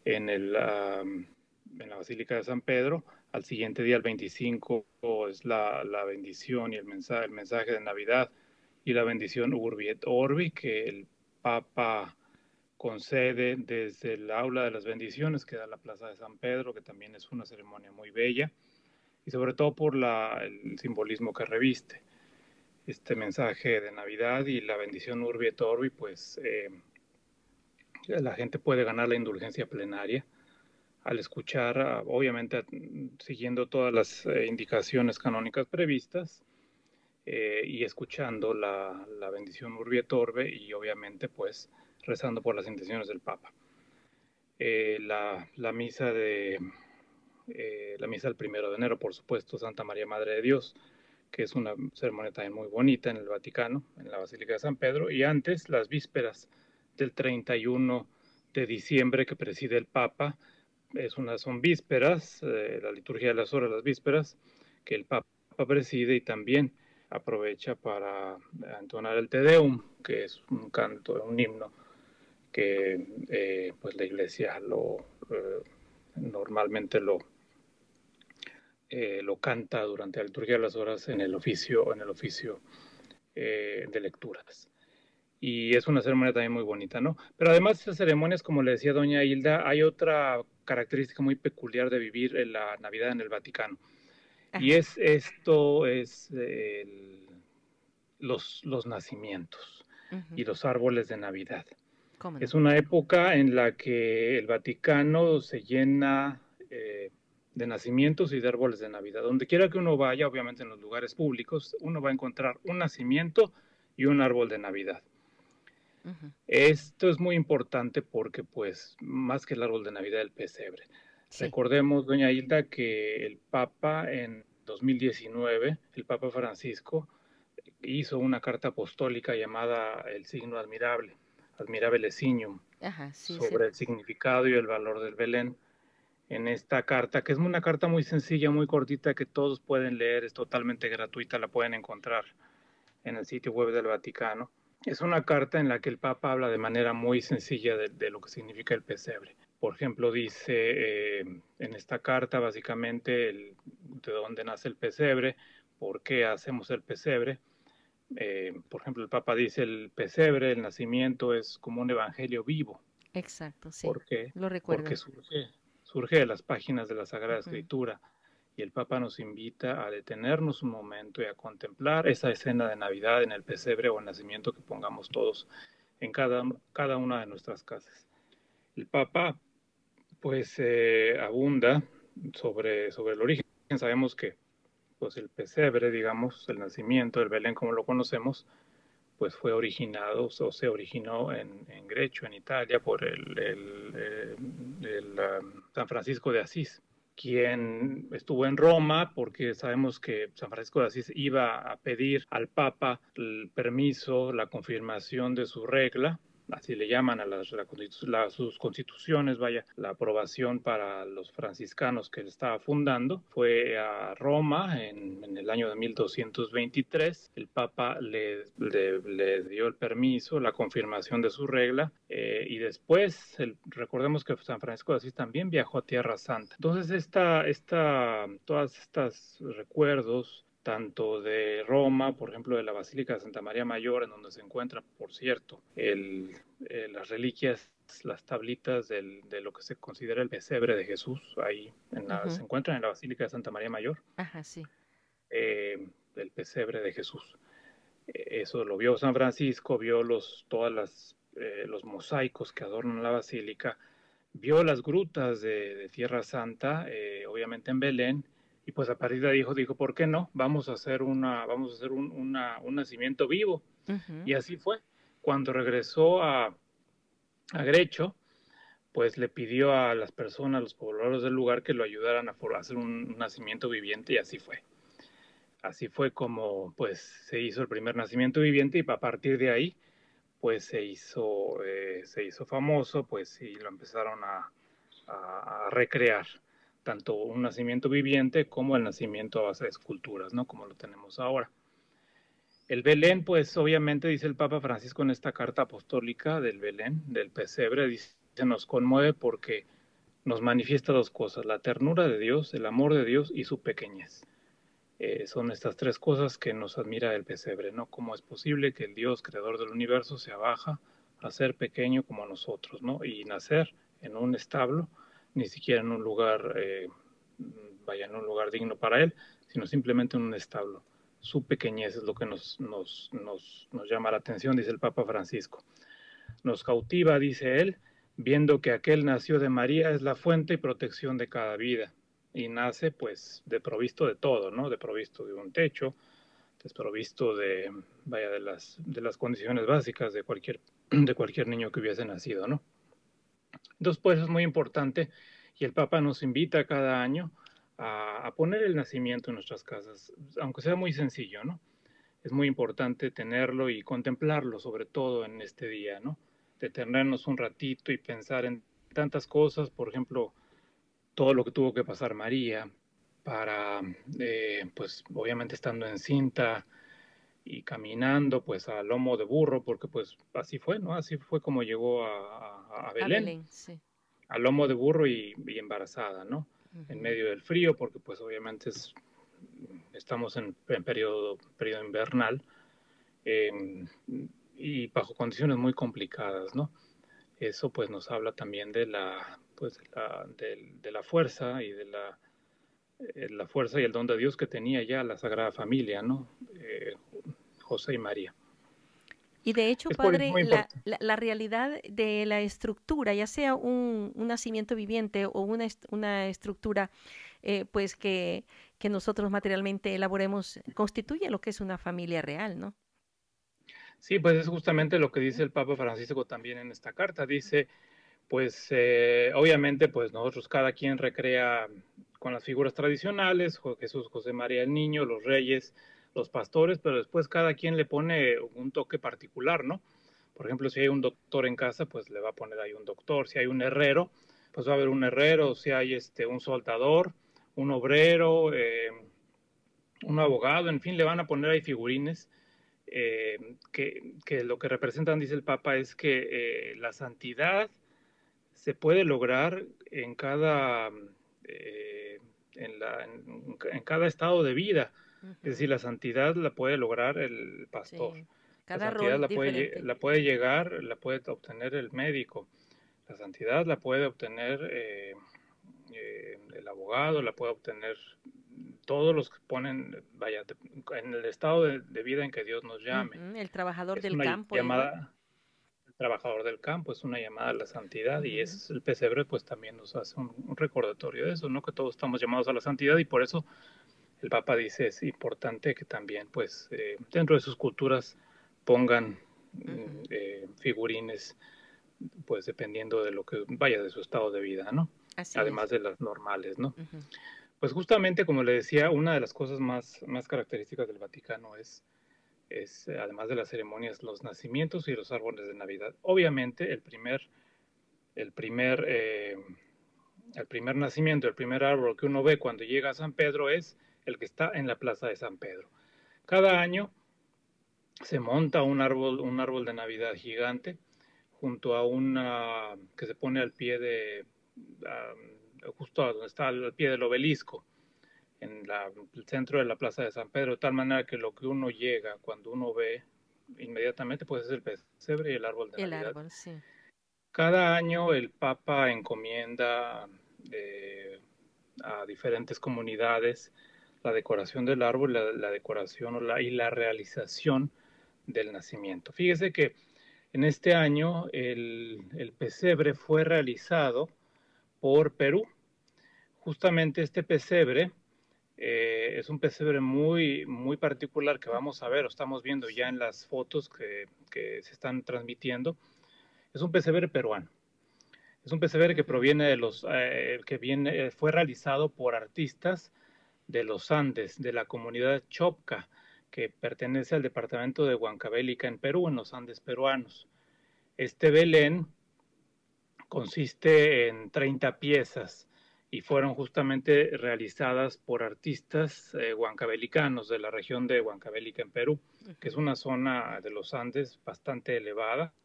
en, el, en la Basílica de San Pedro. Al siguiente día, el 25, es la, la bendición y el mensaje, el mensaje de Navidad y la bendición Urbi et Orbi que el Papa concede desde el aula de las bendiciones que da la Plaza de San Pedro, que también es una ceremonia muy bella, y sobre todo por la, el simbolismo que reviste. Este mensaje de Navidad y la bendición Urbi et Orbi, pues eh, la gente puede ganar la indulgencia plenaria al escuchar, ah, obviamente siguiendo todas las eh, indicaciones canónicas previstas eh, y escuchando la, bendición Urbi et Orbe y obviamente pues rezando por las intenciones del Papa. Eh, la, misa de la misa del primero de enero, por supuesto, Santa María Madre de Dios, que es una ceremonia también muy bonita en el Vaticano, en la Basílica de San Pedro, y antes las vísperas del 31 de diciembre que preside el Papa. Es una, son vísperas, eh, la liturgia de las horas, las vísperas, que el Papa preside y también aprovecha para entonar el Te Deum, que es un canto, un himno que eh, pues la iglesia lo eh, normalmente lo lo canta durante la liturgia de las horas en el oficio en el oficio de lecturas y es una ceremonia también muy bonita, ¿no? Pero además de esas ceremonias, como le decía doña Hilda, hay otra característica muy peculiar de vivir la Navidad en el Vaticano. Y es esto, es los, los nacimientos y los árboles de Navidad. Es una época en la que el Vaticano se llena eh, de nacimientos y de árboles de Navidad. Donde quiera que uno vaya, obviamente en los lugares públicos, uno va a encontrar un nacimiento y un árbol de Navidad. Esto es muy importante porque, pues, más que el árbol de Navidad, el pesebre. Recordemos, doña Hilda, que el Papa en 2019, el Papa Francisco, hizo una carta apostólica llamada El signo admirable, admirable signum, sobre el significado y el valor del Belén. En esta carta, que es una carta muy sencilla, muy cortita, que todos pueden leer, es totalmente gratuita, la pueden encontrar en el sitio web del Vaticano. Es una carta en la que el Papa habla de manera muy sencilla de, lo que significa el pesebre. Por ejemplo, dice eh, en esta carta básicamente el, de dónde nace el pesebre, por qué hacemos el pesebre, eh, por ejemplo, el Papa dice el pesebre, el nacimiento es como un evangelio vivo. Exacto, sí. ¿Por qué? Lo recuerdo. Porque surge, surge de las páginas de la Sagrada Escritura y el Papa nos invita a detenernos un momento y a contemplar esa escena de Navidad en el pesebre o el nacimiento que pongamos todos en cada, cada una de nuestras casas. El Papa, pues, eh, abunda sobre, sobre el origen. Sabemos que pues el pesebre, digamos, el nacimiento del Belén como lo conocemos, pues fue originado o se originó en, en Grecho, en Italia, por el, el, um, San Francisco de Asís, quien estuvo en Roma porque sabemos que San Francisco de Asís iba a pedir al Papa el permiso, la confirmación de su regla así le llaman a las, sus constituciones, vaya, la aprobación para los franciscanos que él estaba fundando. Fue a Roma en, el año de 1223. El Papa le, dio el permiso, la confirmación de su regla eh, y después, recordemos que San Francisco de Asís también viajó a Tierra Santa. Entonces, esta, esta, todas estas recuerdos tanto de Roma, por ejemplo, de la Basílica de Santa María Mayor, en donde se encuentran, por cierto, el, eh, las reliquias, las tablitas de lo que se considera el pesebre de Jesús, ahí en se encuentran en la Basílica de Santa María Mayor. Ajá, sí. Eh, el pesebre de Jesús. Eh, eso lo vio San Francisco, vio los, todas las, los mosaicos que adornan la basílica, vio las grutas de, de Tierra Santa, obviamente en Belén, y pues a partir de ahí dijo, dijo, ¿por qué no? Vamos a hacer una, vamos a hacer un, una, un nacimiento vivo. Y así fue. Cuando regresó a, a Grecho, pues le pidió a las personas, los pobladores del lugar, que lo ayudaran a hacer un, nacimiento viviente y así fue. Así fue como pues se hizo el primer nacimiento viviente y a partir de ahí pues se hizo, eh, se hizo famoso, pues y lo empezaron a, a recrear tanto un nacimiento viviente como el nacimiento a base de esculturas, ¿no? Como lo tenemos ahora. El Belén, pues obviamente dice el Papa Francisco en esta carta apostólica del Belén, del pesebre, dice, nos conmueve porque nos manifiesta dos cosas, la ternura de Dios, el amor de Dios y su pequeñez. Eh, son estas tres cosas que nos admira el pesebre, ¿no? ¿Cómo es posible que el Dios, creador del universo, se abaja a ser pequeño como nosotros, ¿no? Y nacer en un establo, ni siquiera en un lugar, eh, vaya, en un lugar digno para él, sino simplemente en un establo. Su pequeñez es lo que nos, nos, nos, llama la atención, dice el Papa Francisco. Nos cautiva, dice él, viendo que aquel nació de María es la fuente y protección de cada vida. Y nace, pues, de provisto de todo, ¿no? De provisto de un techo, desprovisto de, vaya, de las, de las condiciones básicas de cualquier, de cualquier niño que hubiese nacido, ¿no? Entonces, pues es muy importante y el Papa nos invita cada año a, poner el nacimiento en nuestras casas, aunque sea muy sencillo, ¿no? Es muy importante tenerlo y contemplarlo, sobre todo en este día, ¿no? Detenernos un ratito y pensar en tantas cosas, por ejemplo, todo lo que tuvo que pasar María para, eh, pues obviamente estando encinta y caminando pues a lomo de burro, porque pues así fue, ¿no? Así fue como llegó a, a, Belén, a, lomo de burro y, embarazada, ¿no? En medio del frío, porque pues obviamente es, estamos en, periodo, periodo invernal em, y bajo condiciones muy complicadas, ¿no? Eso pues nos habla también de la, pues, de la, fuerza y de la, la fuerza y el don de Dios que tenía ya la Sagrada Familia, ¿no? Eh, José y María. Y de hecho, padre, la, realidad de la estructura, ya sea un, nacimiento viviente o una, una estructura eh, pues que, nosotros materialmente elaboremos, constituye lo que es una familia real, ¿no? Sí, pues es justamente lo que dice el Papa Francisco también en esta carta. Dice, pues eh, obviamente, pues nosotros cada quien recrea con las figuras tradicionales, Jesús, José María el Niño, los reyes, los pastores, pero después cada quien le pone un toque particular, ¿no? Por ejemplo, si hay un doctor en casa, pues le va a poner ahí un doctor. Si hay un herrero, pues va a haber un herrero. Si hay este, un soldador, un obrero, eh, un abogado, en fin, le van a poner ahí figurines eh, que, que, lo que representan, dice el Papa, es que la santidad se puede lograr en cada, en, la, en, cada estado de vida. Es decir, la santidad la puede lograr el pastor. Cada la santidad la puede, la puede llegar, la puede obtener el médico. La santidad la puede obtener eh, eh, el abogado, la puede obtener todos los que ponen, vaya, en el estado de, vida en que Dios nos llame. Uh -huh, el trabajador es del campo. Llamada, trabajador del campo es una llamada a la santidad y es el pesebre pues también nos hace un, un, recordatorio de eso, ¿no? Que todos estamos llamados a la santidad y por eso el Papa dice es importante que también pues eh, dentro de sus culturas pongan uh -huh. eh, figurines pues dependiendo de lo que vaya de su estado de vida, ¿no? Así Además es. de las normales, ¿no? Uh -huh. Pues justamente como le decía, una de las cosas más, más características del Vaticano es, es, además de las ceremonias, los nacimientos y los árboles de Navidad. Obviamente, el primer, el primer, eh, el primer nacimiento, el primer árbol que uno ve cuando llega a San Pedro es el que está en la plaza de San Pedro. Cada año se monta un árbol, un árbol de Navidad gigante junto a una que se pone al pie de, justo donde está al pie del obelisco, en la, el centro de la plaza de San Pedro, de tal manera que lo que uno llega cuando uno ve inmediatamente pues es el pesebre y el árbol de el Navidad. Árbol, sí. Cada año el Papa encomienda eh, a diferentes comunidades la decoración del árbol, la, la decoración la, y la realización del nacimiento. Fíjese que en este año el, el, pesebre fue realizado por Perú. Justamente este pesebre eh, es un pesebre muy, muy particular que vamos a ver, o estamos viendo ya en las fotos que, que se están transmitiendo. Es un pesebre peruano. Es un pesebre que proviene de los, eh, que viene, fue realizado por artistas de los Andes, de la comunidad Chopca, que pertenece al departamento de Huancavelica en Perú, en los Andes peruanos. Este Belén consiste en 30 piezas y fueron justamente realizadas por artistas eh, huancavelicanos de la región de Huancavelica en Perú, que es una zona de los Andes bastante elevada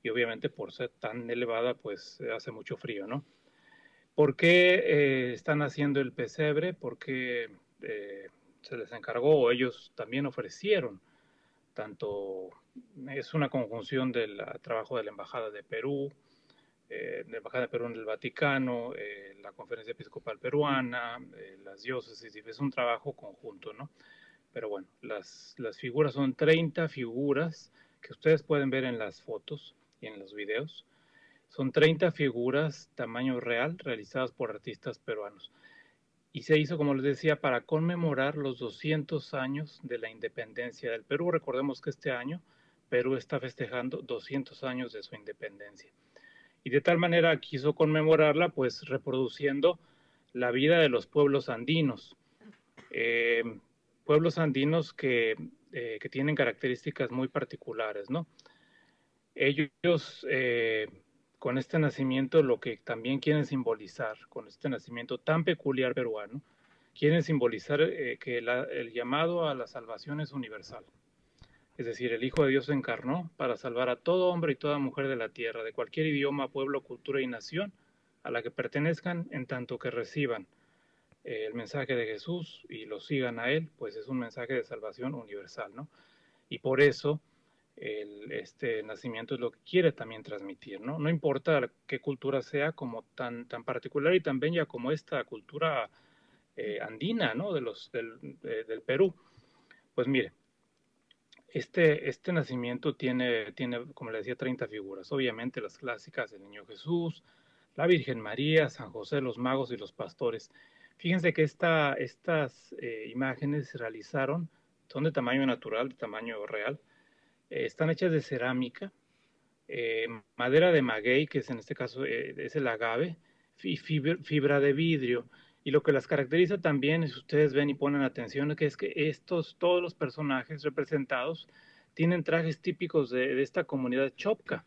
y obviamente por ser tan elevada pues hace mucho frío, ¿no? ¿Por qué eh, están haciendo el pesebre? Porque eh, se les encargó o ellos también ofrecieron tanto es una conjunción del trabajo de la Embajada de Perú, eh, la Embajada de Perú en el Vaticano, eh, la Conferencia Episcopal Peruana, eh, las diócesis, es un trabajo conjunto, ¿no? Pero bueno, las, las figuras son 30 figuras que ustedes pueden ver en las fotos y en los videos. Son 30 figuras tamaño real realizadas por artistas peruanos y se hizo, como les decía, para conmemorar los 200 años de la independencia del Perú. Recordemos que este año Perú está festejando 200 años de su independencia. Y de tal manera quiso conmemorarla, pues reproduciendo la vida de los pueblos andinos. Eh, pueblos andinos que, eh, que, tienen características muy particulares, ¿no? Ellos eh, con este nacimiento lo que también quieren simbolizar, con este nacimiento tan peculiar peruano, quieren simbolizar que el llamado a la salvación es universal. Es decir, el Hijo de Dios se encarnó para salvar a todo hombre y toda mujer de la tierra, de cualquier idioma, pueblo, cultura y nación a la que pertenezcan en tanto que reciban eh, el mensaje de Jesús y lo sigan a Él, pues es un mensaje de salvación universal, ¿no? Y por eso el, este nacimiento es lo que quiere también transmitir, ¿no? No importa qué cultura sea como tan, tan particular y tan bella como esta cultura eh, andina, ¿no? De los, del, de, del, Perú. Pues mire, este, este nacimiento tiene, tiene, como le decía, 30 figuras. Obviamente las clásicas, el Niño Jesús, la Virgen María, San José, los magos y los pastores. Fíjense que esta, estas eh, imágenes se realizaron, son de tamaño natural, de tamaño real, están hechas de cerámica, madera de maguey, que es en este caso es el agave, y fibra, de vidrio. Y lo que las caracteriza también, si ustedes ven y ponen atención, que es que estos, todos los personajes representados tienen trajes típicos de, esta comunidad chopca,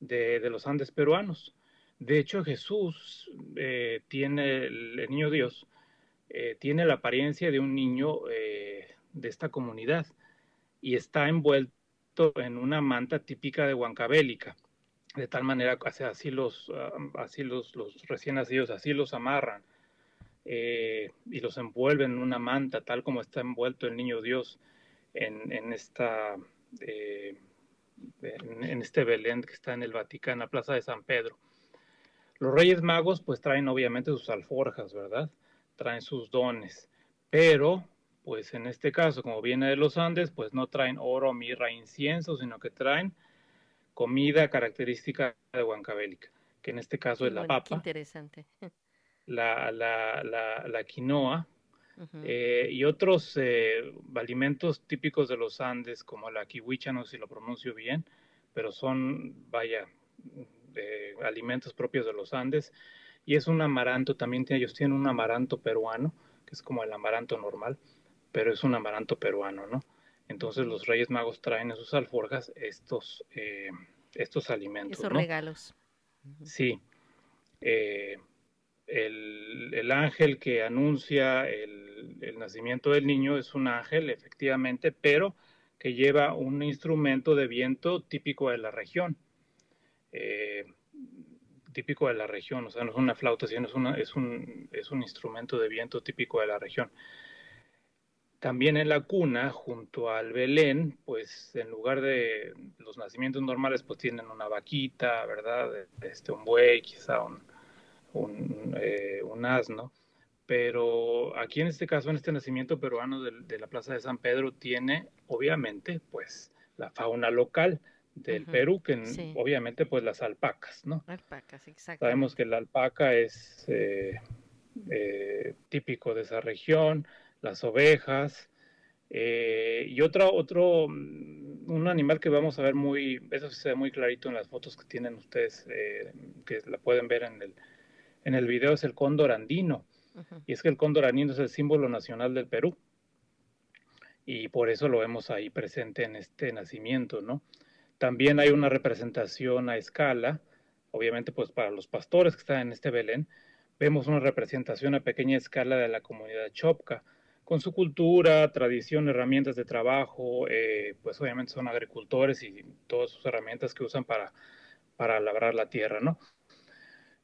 De, los Andes peruanos. De hecho, Jesús eh, tiene, el, niño Dios, eh, tiene la apariencia de un niño eh, de esta comunidad y está envuelto en una manta típica de Huancabélica de tal manera así los, ah, así los, los recién nacidos, así los amarran eh, y los envuelven en una manta, tal como está envuelto el niño Dios en, en esta, eh, en, este Belén que está en el Vaticano, en la Plaza de San Pedro. Los Reyes Magos pues traen obviamente sus alforjas, ¿verdad? Traen sus dones, pero pues en este caso, como viene de los Andes, pues no traen oro, mirra, incienso, sino que traen comida característica de Huancavelica, que en este caso es la papa. interesante. La, la, la, quinoa eh, y otros eh, alimentos típicos de los Andes, como la kiwicha, no sé si lo pronuncio bien, pero son, vaya, alimentos propios de los Andes. Y es un amaranto, también ellos tienen un amaranto peruano, que es como el amaranto normal, pero es un amaranto peruano, ¿no? Entonces los Reyes Magos traen en sus alforjas estos, eh, estos alimentos. Esos regalos. Sí. Eh, el, ángel que anuncia el, nacimiento del niño es un ángel, efectivamente, pero que lleva un instrumento de viento típico de la región. Eh, típico de la región, o sea, no es una flauta, sino es, es, un, es un instrumento de viento típico de la región. También en la cuna, junto al Belén, pues en lugar de los nacimientos normales, pues tienen una vaquita, ¿verdad? Este, un buey, quizá un, un, eh, asno. Pero aquí en este caso, en este nacimiento peruano de, la Plaza de San Pedro, tiene obviamente pues la fauna local del Perú, que obviamente pues las alpacas, ¿no? Alpacas, exacto. Sabemos que la alpaca es eh, eh, típico de esa región las ovejas, eh, y otro, otro, mm, un animal que vamos a ver muy, eso se ve muy clarito en las fotos que tienen ustedes, eh, que la pueden ver en el, en el video, es el cóndor andino. Y es que el cóndor andino es el símbolo nacional del Perú. Y por eso lo vemos ahí presente en este nacimiento, ¿no? También hay una representación a escala, obviamente pues para los pastores que están en este Belén, vemos una representación a pequeña escala de la comunidad Chopca, con su cultura, tradición, herramientas de trabajo, eh, pues obviamente son agricultores y todas sus herramientas que usan para, para labrar la tierra, ¿no?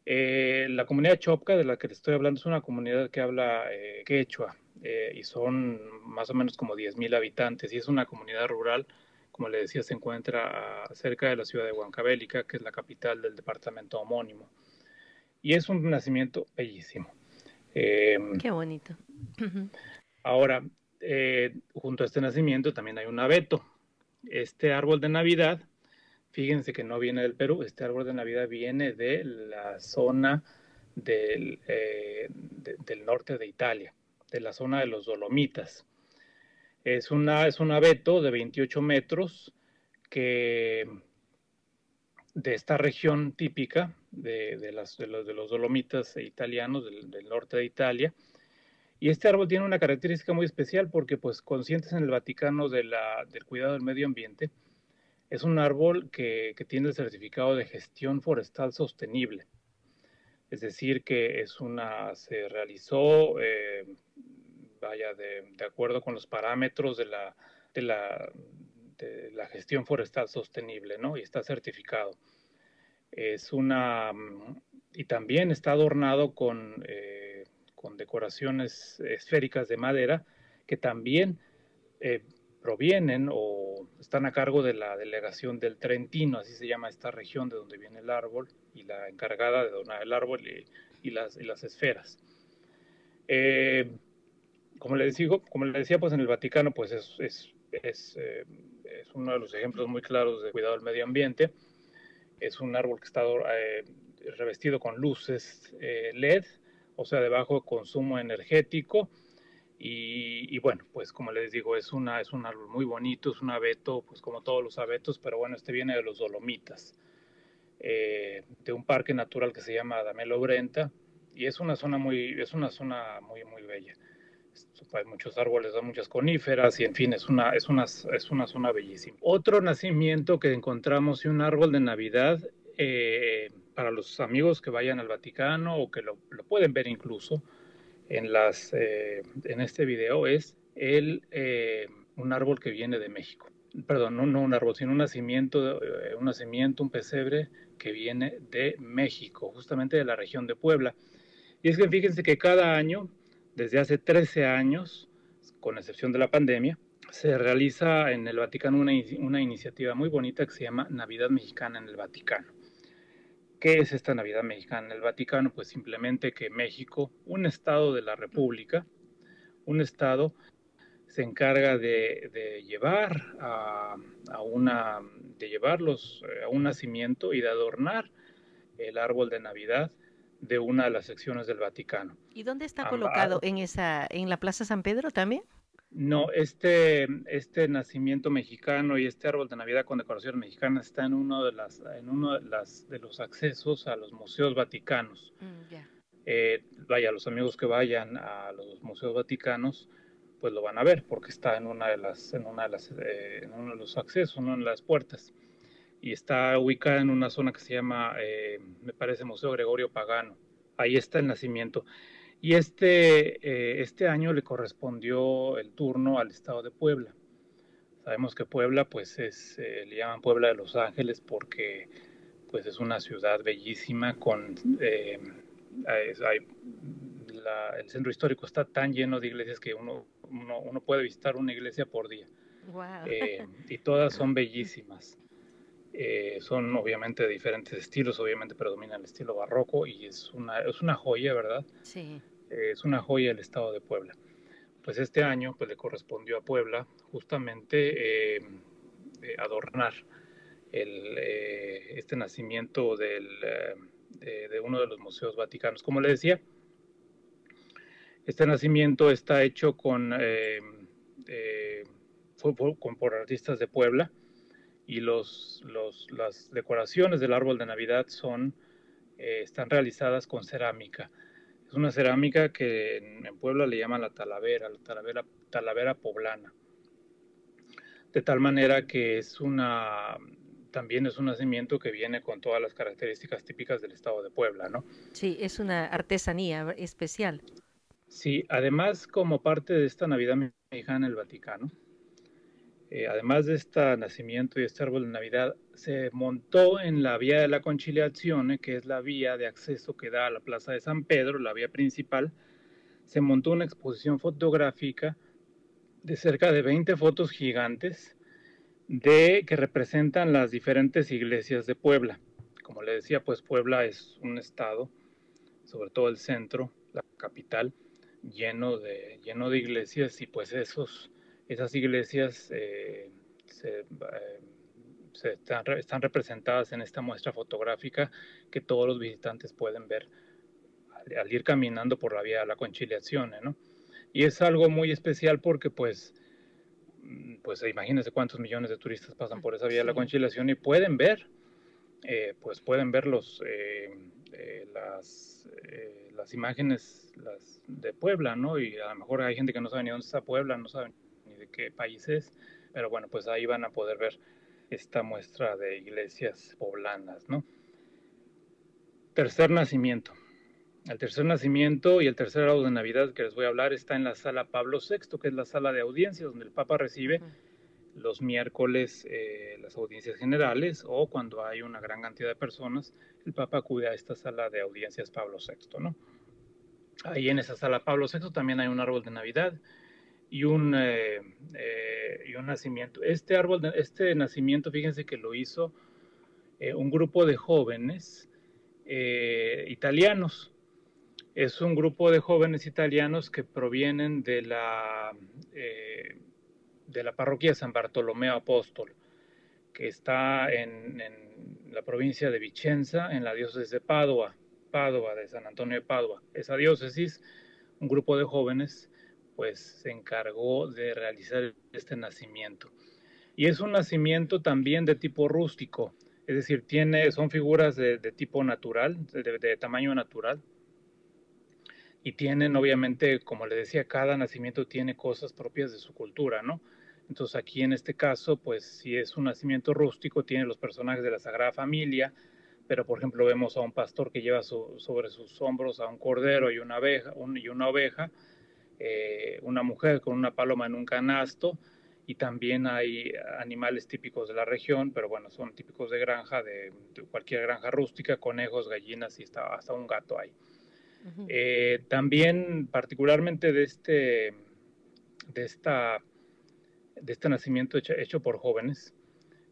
Eh, la comunidad Chopca de la que les estoy hablando es una comunidad que habla eh, quechua y son más o menos como 10.000 habitantes y es una comunidad rural, como le decía, se encuentra cerca de la ciudad de Huancavelica, que es la capital del departamento homónimo. Y es un nacimiento bellísimo. Qué bonito. Ahora, eh, junto a este nacimiento también hay un abeto. Este árbol de Navidad, fíjense que no viene del Perú, este árbol de Navidad viene de la zona del, eh, del norte de Italia, de la zona de los Dolomitas. Es, una, es un abeto de 28 metros que de esta región típica de, de, los, de los Dolomitas italianos del norte de Italia, y este árbol tiene una característica muy especial porque, pues, conscientes en el Vaticano de la, del cuidado del medio ambiente, es un árbol que, que, tiene el certificado de gestión forestal sostenible. Es decir, que es una, se realizó, eh, vaya, de, de, acuerdo con los parámetros de la, de la, de la gestión forestal sostenible, ¿no? Y está certificado. Es una, y también está adornado con... Eh, con decoraciones esféricas de madera que también eh, provienen o están a cargo de la delegación del Trentino, así se llama esta región de donde viene el árbol y la encargada de donar el árbol y, las, las, esferas. Eh, como, le decía, como le decía, pues en el Vaticano pues es, es, es, eh, es, uno de los ejemplos muy claros de cuidado del medio ambiente. Es un árbol que está revestido con luces LED o sea, de bajo consumo energético, Y, bueno, pues como les digo, es, una, es un árbol muy bonito, es un abeto, pues como todos los abetos, pero bueno, este viene de los Dolomitas, eh, de un parque natural que se llama Damelo Brenta, y es una zona muy, es una zona muy, muy bella. Hay muchos árboles, hay muchas coníferas y en fin, es una, es una, es una zona bellísima. Otro nacimiento que encontramos y un árbol de Navidad eh, para los amigos que vayan al Vaticano o que lo, lo pueden ver incluso, eh, en este video es eh, un árbol que viene de México. Perdón, no, no un árbol, sino un nacimiento, eh, un nacimiento, un pesebre que viene de México, justamente de la región de Puebla. Y es que fíjense que cada año, desde hace 13 años, con excepción de la pandemia, se realiza en el Vaticano una, una iniciativa muy bonita que se llama Navidad Mexicana en el Vaticano. ¿Qué es esta Navidad mexicana en el Vaticano? Pues simplemente que México, un estado de la República, un estado se encarga de, llevar a, una de llevarlos eh, a un nacimiento y de adornar el árbol de Navidad de una de las secciones del Vaticano. ¿Y dónde está colocado? ¿En esa en la Plaza San Pedro también? No, este, este nacimiento mexicano y este árbol de Navidad con decoración mexicana está en uno de, las, en uno de, las, de los accesos a los museos vaticanos. Mm, eh, vaya, los amigos que vayan a los museos vaticanos, pues lo van a ver porque está en una de las, en una de las, eh, en uno de los accesos, ¿no? en las puertas. Y está ubicada en una zona que se llama, eh, me parece, Museo Gregorio Pagano. Ahí está el nacimiento. Y este, eh, este año le correspondió el turno al estado de Puebla. Sabemos que Puebla, pues es, eh, le llaman Puebla de Los Ángeles porque pues es una ciudad bellísima con... Eh, el centro histórico está tan lleno de iglesias que uno, uno, puede visitar una iglesia por día. y todas son bellísimas. son obviamente de diferentes estilos, obviamente predomina el estilo barroco y es una, es una joya, ¿verdad? Sí es una joya del estado de Puebla. Pues este año pues, le correspondió a Puebla justamente eh, eh, adornar el, eh, este nacimiento del, de, uno de los museos vaticanos. Como le decía, este nacimiento está hecho con, con por artistas de Puebla y los, los, las decoraciones del árbol de Navidad son, están realizadas con cerámica. Es una cerámica que en, Puebla le llaman la talavera, la talavera, talavera poblana. De tal manera que es una, también es un nacimiento que viene con todas las características típicas del estado de Puebla, ¿no? Sí, es una artesanía especial. Sí, además como parte de esta Navidad mexicana en el Vaticano, eh, además de este nacimiento y este árbol de Navidad, se montó en la vía de la conciliación, que es la vía de acceso que da a la Plaza de San Pedro, la vía principal, se montó una exposición fotográfica de cerca de 20 fotos gigantes de que representan las diferentes iglesias de Puebla. Como le decía, pues Puebla es un estado, sobre todo el centro, la capital, lleno de, lleno de iglesias y pues esos esas iglesias eh, eh, están, representadas en esta muestra fotográfica que todos los visitantes pueden ver al, ir caminando por la vía de la conciliación, ¿no? Y es algo muy especial porque pues, mm, pues imagínense cuántos millones de turistas pasan por esa vía de la conciliación y pueden ver, eh, pues pueden ver los, las, las imágenes las de Puebla, ¿no? Y a lo mejor hay gente que no sabe ni dónde está Puebla, no saben de qué países, pero bueno, pues ahí van a poder ver esta muestra de iglesias poblanas, ¿no? Tercer nacimiento. El tercer nacimiento y el tercer árbol de Navidad que les voy a hablar está en la sala Pablo VI, que es la sala de audiencias donde el Papa recibe los miércoles eh, las audiencias generales o cuando hay una gran cantidad de personas, el Papa acude a esta sala de audiencias Pablo VI, ¿no? Ahí en esa sala Pablo VI también hay un árbol de Navidad y un, eh, eh, y un nacimiento. Este árbol, este nacimiento, fíjense que lo hizo eh, un grupo de jóvenes italianos. Es un grupo de jóvenes italianos que provienen de la, de la parroquia San Bartolomeo Apóstol, que está en, en la provincia de Vicenza, en la diócesis de Padua, Padua, de San Antonio de Padua. Esa diócesis, un grupo de jóvenes pues se encargó de realizar este nacimiento. Y es un nacimiento también de tipo rústico, es decir, tiene, son figuras de, tipo natural, de, tamaño natural. Y tienen, obviamente, como le decía, cada nacimiento tiene cosas propias de su cultura, ¿no? Entonces aquí en este caso, pues si es un nacimiento rústico, tiene los personajes de la Sagrada Familia, pero por ejemplo vemos a un pastor que lleva sobre sus hombros a un cordero y una oveja, y una, oveja eh, una mujer con una paloma en un canasto, y también hay animales típicos de la región, pero bueno, son típicos de granja, de, cualquier granja rústica, conejos, gallinas y hasta, hasta un gato hay. Eh, también particularmente de este, de esta, de este nacimiento hecho, por jóvenes,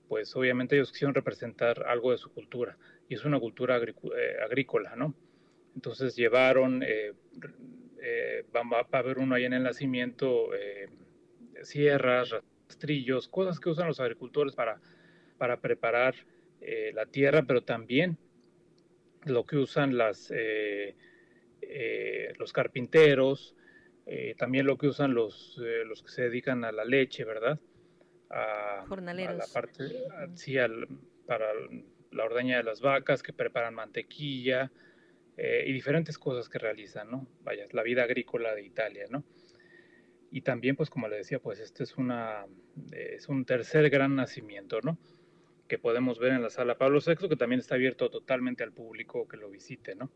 pues obviamente ellos quisieron representar algo de su cultura, y es una cultura eh, agrícola, ¿no? Entonces llevaron, eh, va, a haber uno ahí en el nacimiento, sierras, rastrillos, cosas que usan los agricultores para, para preparar eh, la tierra, pero también lo que usan las, eh, eh, los carpinteros, también lo que usan los, los que se dedican a la leche, ¿verdad? A, Jornaleros. la parte, sí, para la ordeña de las vacas, que preparan mantequilla y diferentes cosas que realizan, ¿no? Vaya, la vida agrícola de Italia, ¿no? Y también, pues como le decía, pues este es, una, es un tercer gran nacimiento, ¿no? Que podemos ver en la sala Pablo VI, que también está abierto totalmente al público que lo visite, ¿no?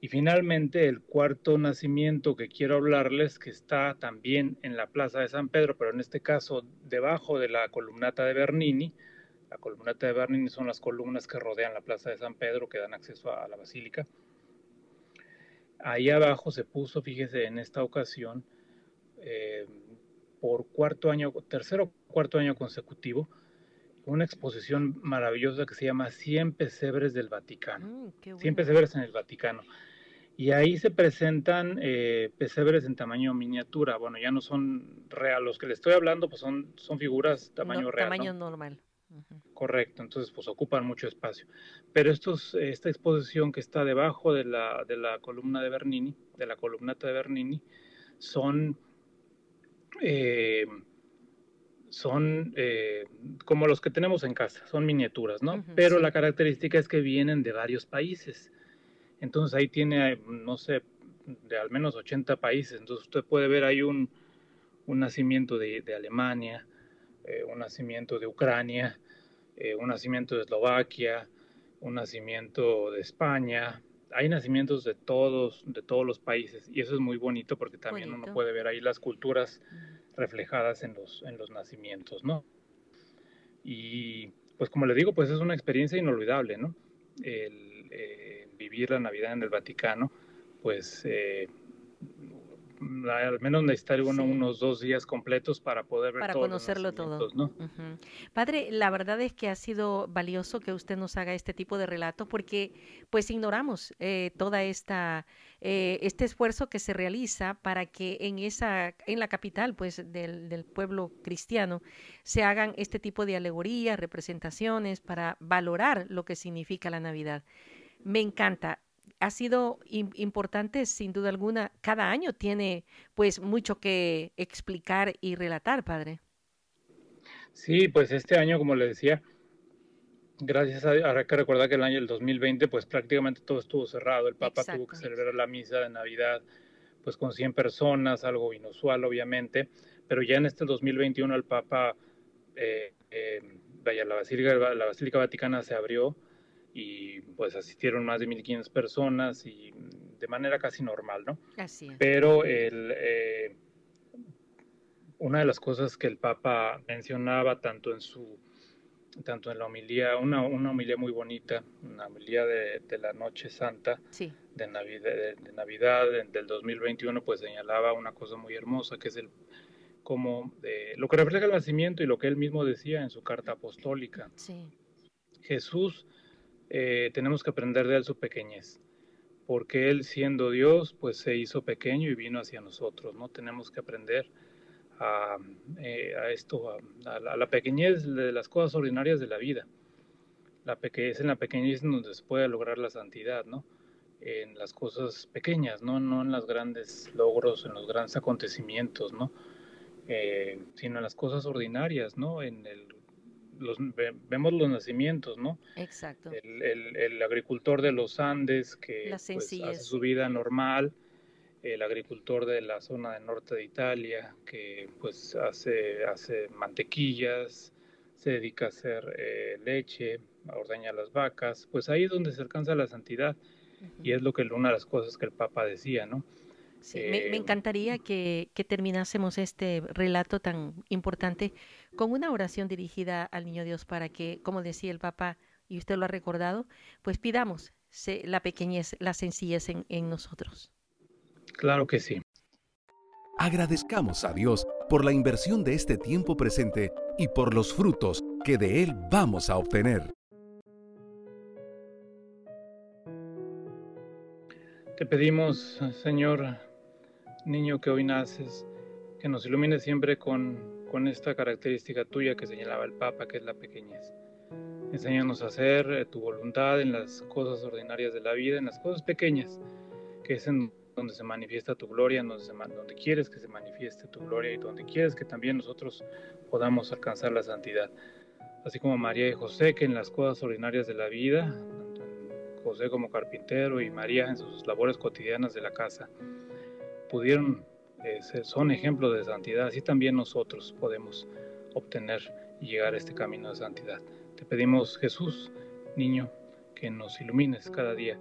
Y finalmente el cuarto nacimiento que quiero hablarles, que está también en la Plaza de San Pedro, pero en este caso debajo de la columnata de Bernini. La columnata de Bernini son las columnas que rodean la Plaza de San Pedro, que dan acceso a la basílica. Ahí abajo se puso, fíjese, en esta ocasión, eh, por cuarto año, tercero o cuarto año consecutivo, una exposición maravillosa que se llama 100 pesebres del Vaticano. 100 mm, pesebres en el Vaticano. Y ahí se presentan eh, pesebres en tamaño miniatura. Bueno, ya no son real. Los que le estoy hablando, pues son, son figuras tamaño real. Tamaño normal. Correcto, entonces pues ocupan mucho espacio. Pero estos, esta exposición que está debajo de la, de la columna de Bernini, de la columnata de Bernini, son eh, son eh, como los que tenemos en casa, son miniaturas, ¿no? Pero la característica es que vienen de varios países. Entonces ahí tiene, no sé, de al menos 80 países. Entonces usted puede ver ahí un, un nacimiento de, Alemania, eh, un nacimiento de Ucrania, un nacimiento de Eslovaquia, un nacimiento de España, hay nacimientos de todos, de todos los países y eso es muy bonito porque también uno puede ver ahí las culturas reflejadas en los, en los nacimientos, ¿no? Y pues como le digo, pues es una experiencia inolvidable, ¿no? El eh, vivir la Navidad en el Vaticano, pues eh, al menos necesitar unos dos días completos para poder ver para conocerlo todo. Padre, la verdad es que ha sido valioso que usted nos haga este tipo de relatos porque pues ignoramos eh, toda esta eh, este esfuerzo que se realiza para que en esa en la capital pues del, del pueblo cristiano se hagan este tipo de alegorías, representaciones para valorar lo que significa la Navidad. Me encanta ha sido importante sin duda alguna. Cada año tiene pues mucho que explicar y relatar, padre. Sí, pues este año, como le decía, gracias a, ahora que recordar que el año del 2020 pues prácticamente todo estuvo cerrado. El Papa tuvo que celebrar la misa de Navidad pues con 100 personas, algo inusual obviamente, pero ya en este 2021 el Papa, eh, eh, vaya, la Basílica, la Basílica Vaticana se abrió y pues asistieron más de 1.500 personas y de manera casi normal, ¿no? Así Pero el, eh, una de las cosas que el Papa mencionaba tanto en su tanto en la homilía, una, una homilía muy bonita, una homilía de, de la Noche Santa de, Navidad, de, Navidad del 2021, pues señalaba una cosa muy hermosa, que es el como de, lo que refleja el nacimiento y lo que él mismo decía en su carta apostólica. Sí. Jesús eh, tenemos que aprender de él su pequeñez, porque él siendo Dios, pues se hizo pequeño y vino hacia nosotros, ¿no? Tenemos que aprender a, eh, esto, a, la, pequeñez de las cosas ordinarias de la vida. La es en la pequeñez donde se puede lograr la santidad, ¿no? en las cosas pequeñas, ¿no? No en los grandes logros, en los grandes acontecimientos, ¿no? Eh, sino en las cosas ordinarias, ¿no? En el, los, vemos los nacimientos, ¿no? Exacto. El, agricultor de los Andes que pues, hace su vida normal, el agricultor de la zona del norte de Italia que pues hace, hace mantequillas, se dedica a hacer eh, leche, ordeña las vacas, pues ahí es donde se alcanza la santidad y es lo que una de las cosas que el Papa decía, ¿no? Sí, me, eh, encantaría que, terminásemos este relato tan importante con una oración dirigida al Niño Dios para que, como decía el Papa, y usted lo ha recordado, pues pidamos la pequeñez, la sencillez en nosotros. Claro que sí. Agradezcamos a Dios por la inversión de este tiempo presente y por los frutos que de Él vamos a obtener. Te pedimos, Señor, niño que hoy naces, que nos ilumine siempre con, con esta característica tuya que señalaba el Papa, que es la pequeñez. Enséñanos a hacer eh, tu voluntad en las cosas ordinarias de la vida, en las cosas pequeñas, que es en donde se manifiesta tu gloria, donde, donde quieres que se manifieste tu gloria y donde quieres que también nosotros podamos alcanzar la santidad. Así como María y José, que en las cosas ordinarias de la vida, José como carpintero y María en sus labores cotidianas de la casa, pudieron, eh, son ejemplos de santidad, así también nosotros podemos obtener y llegar a este camino de santidad. Te pedimos, Jesús, niño, que nos ilumines cada día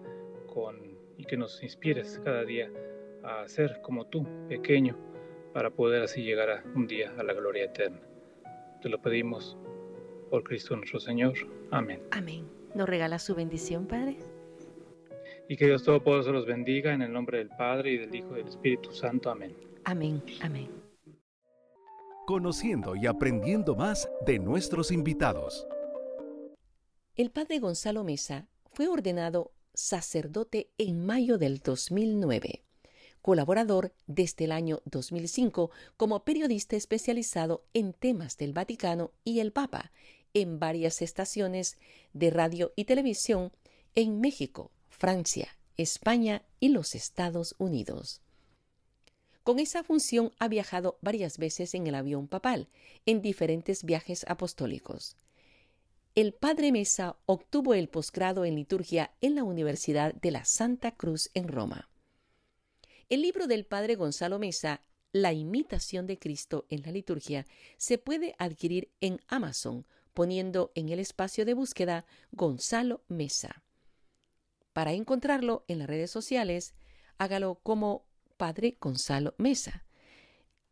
con y que nos inspires cada día a ser como tú, pequeño, para poder así llegar a un día a la gloria eterna. Te lo pedimos por Cristo nuestro Señor. Amén. Amén. ¿Nos regala su bendición, Padre? Y que Dios Todopoderoso los bendiga en el nombre del Padre y del Hijo y del Espíritu Santo. Amén. Amén. Amén. Conociendo y aprendiendo más de nuestros invitados. El Padre Gonzalo Mesa fue ordenado sacerdote en mayo del 2009, colaborador desde el año 2005 como periodista especializado en temas del Vaticano y el Papa en varias estaciones de radio y televisión en México, Francia, España y los Estados Unidos. Con esa función ha viajado varias veces en el avión papal, en diferentes viajes apostólicos el padre Mesa obtuvo el posgrado en liturgia en la Universidad de la Santa Cruz en Roma. El libro del padre Gonzalo Mesa, La imitación de Cristo en la liturgia, se puede adquirir en Amazon poniendo en el espacio de búsqueda Gonzalo Mesa. Para encontrarlo en las redes sociales, hágalo como Padre Gonzalo Mesa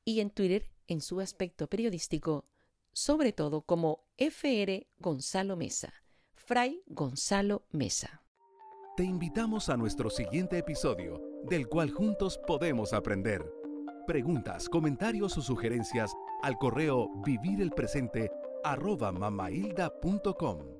y en Twitter en su aspecto periodístico sobre todo como FR Gonzalo Mesa, Fray Gonzalo Mesa. Te invitamos a nuestro siguiente episodio, del cual juntos podemos aprender. Preguntas, comentarios o sugerencias al correo vivirelpresente arroba mamailda.com.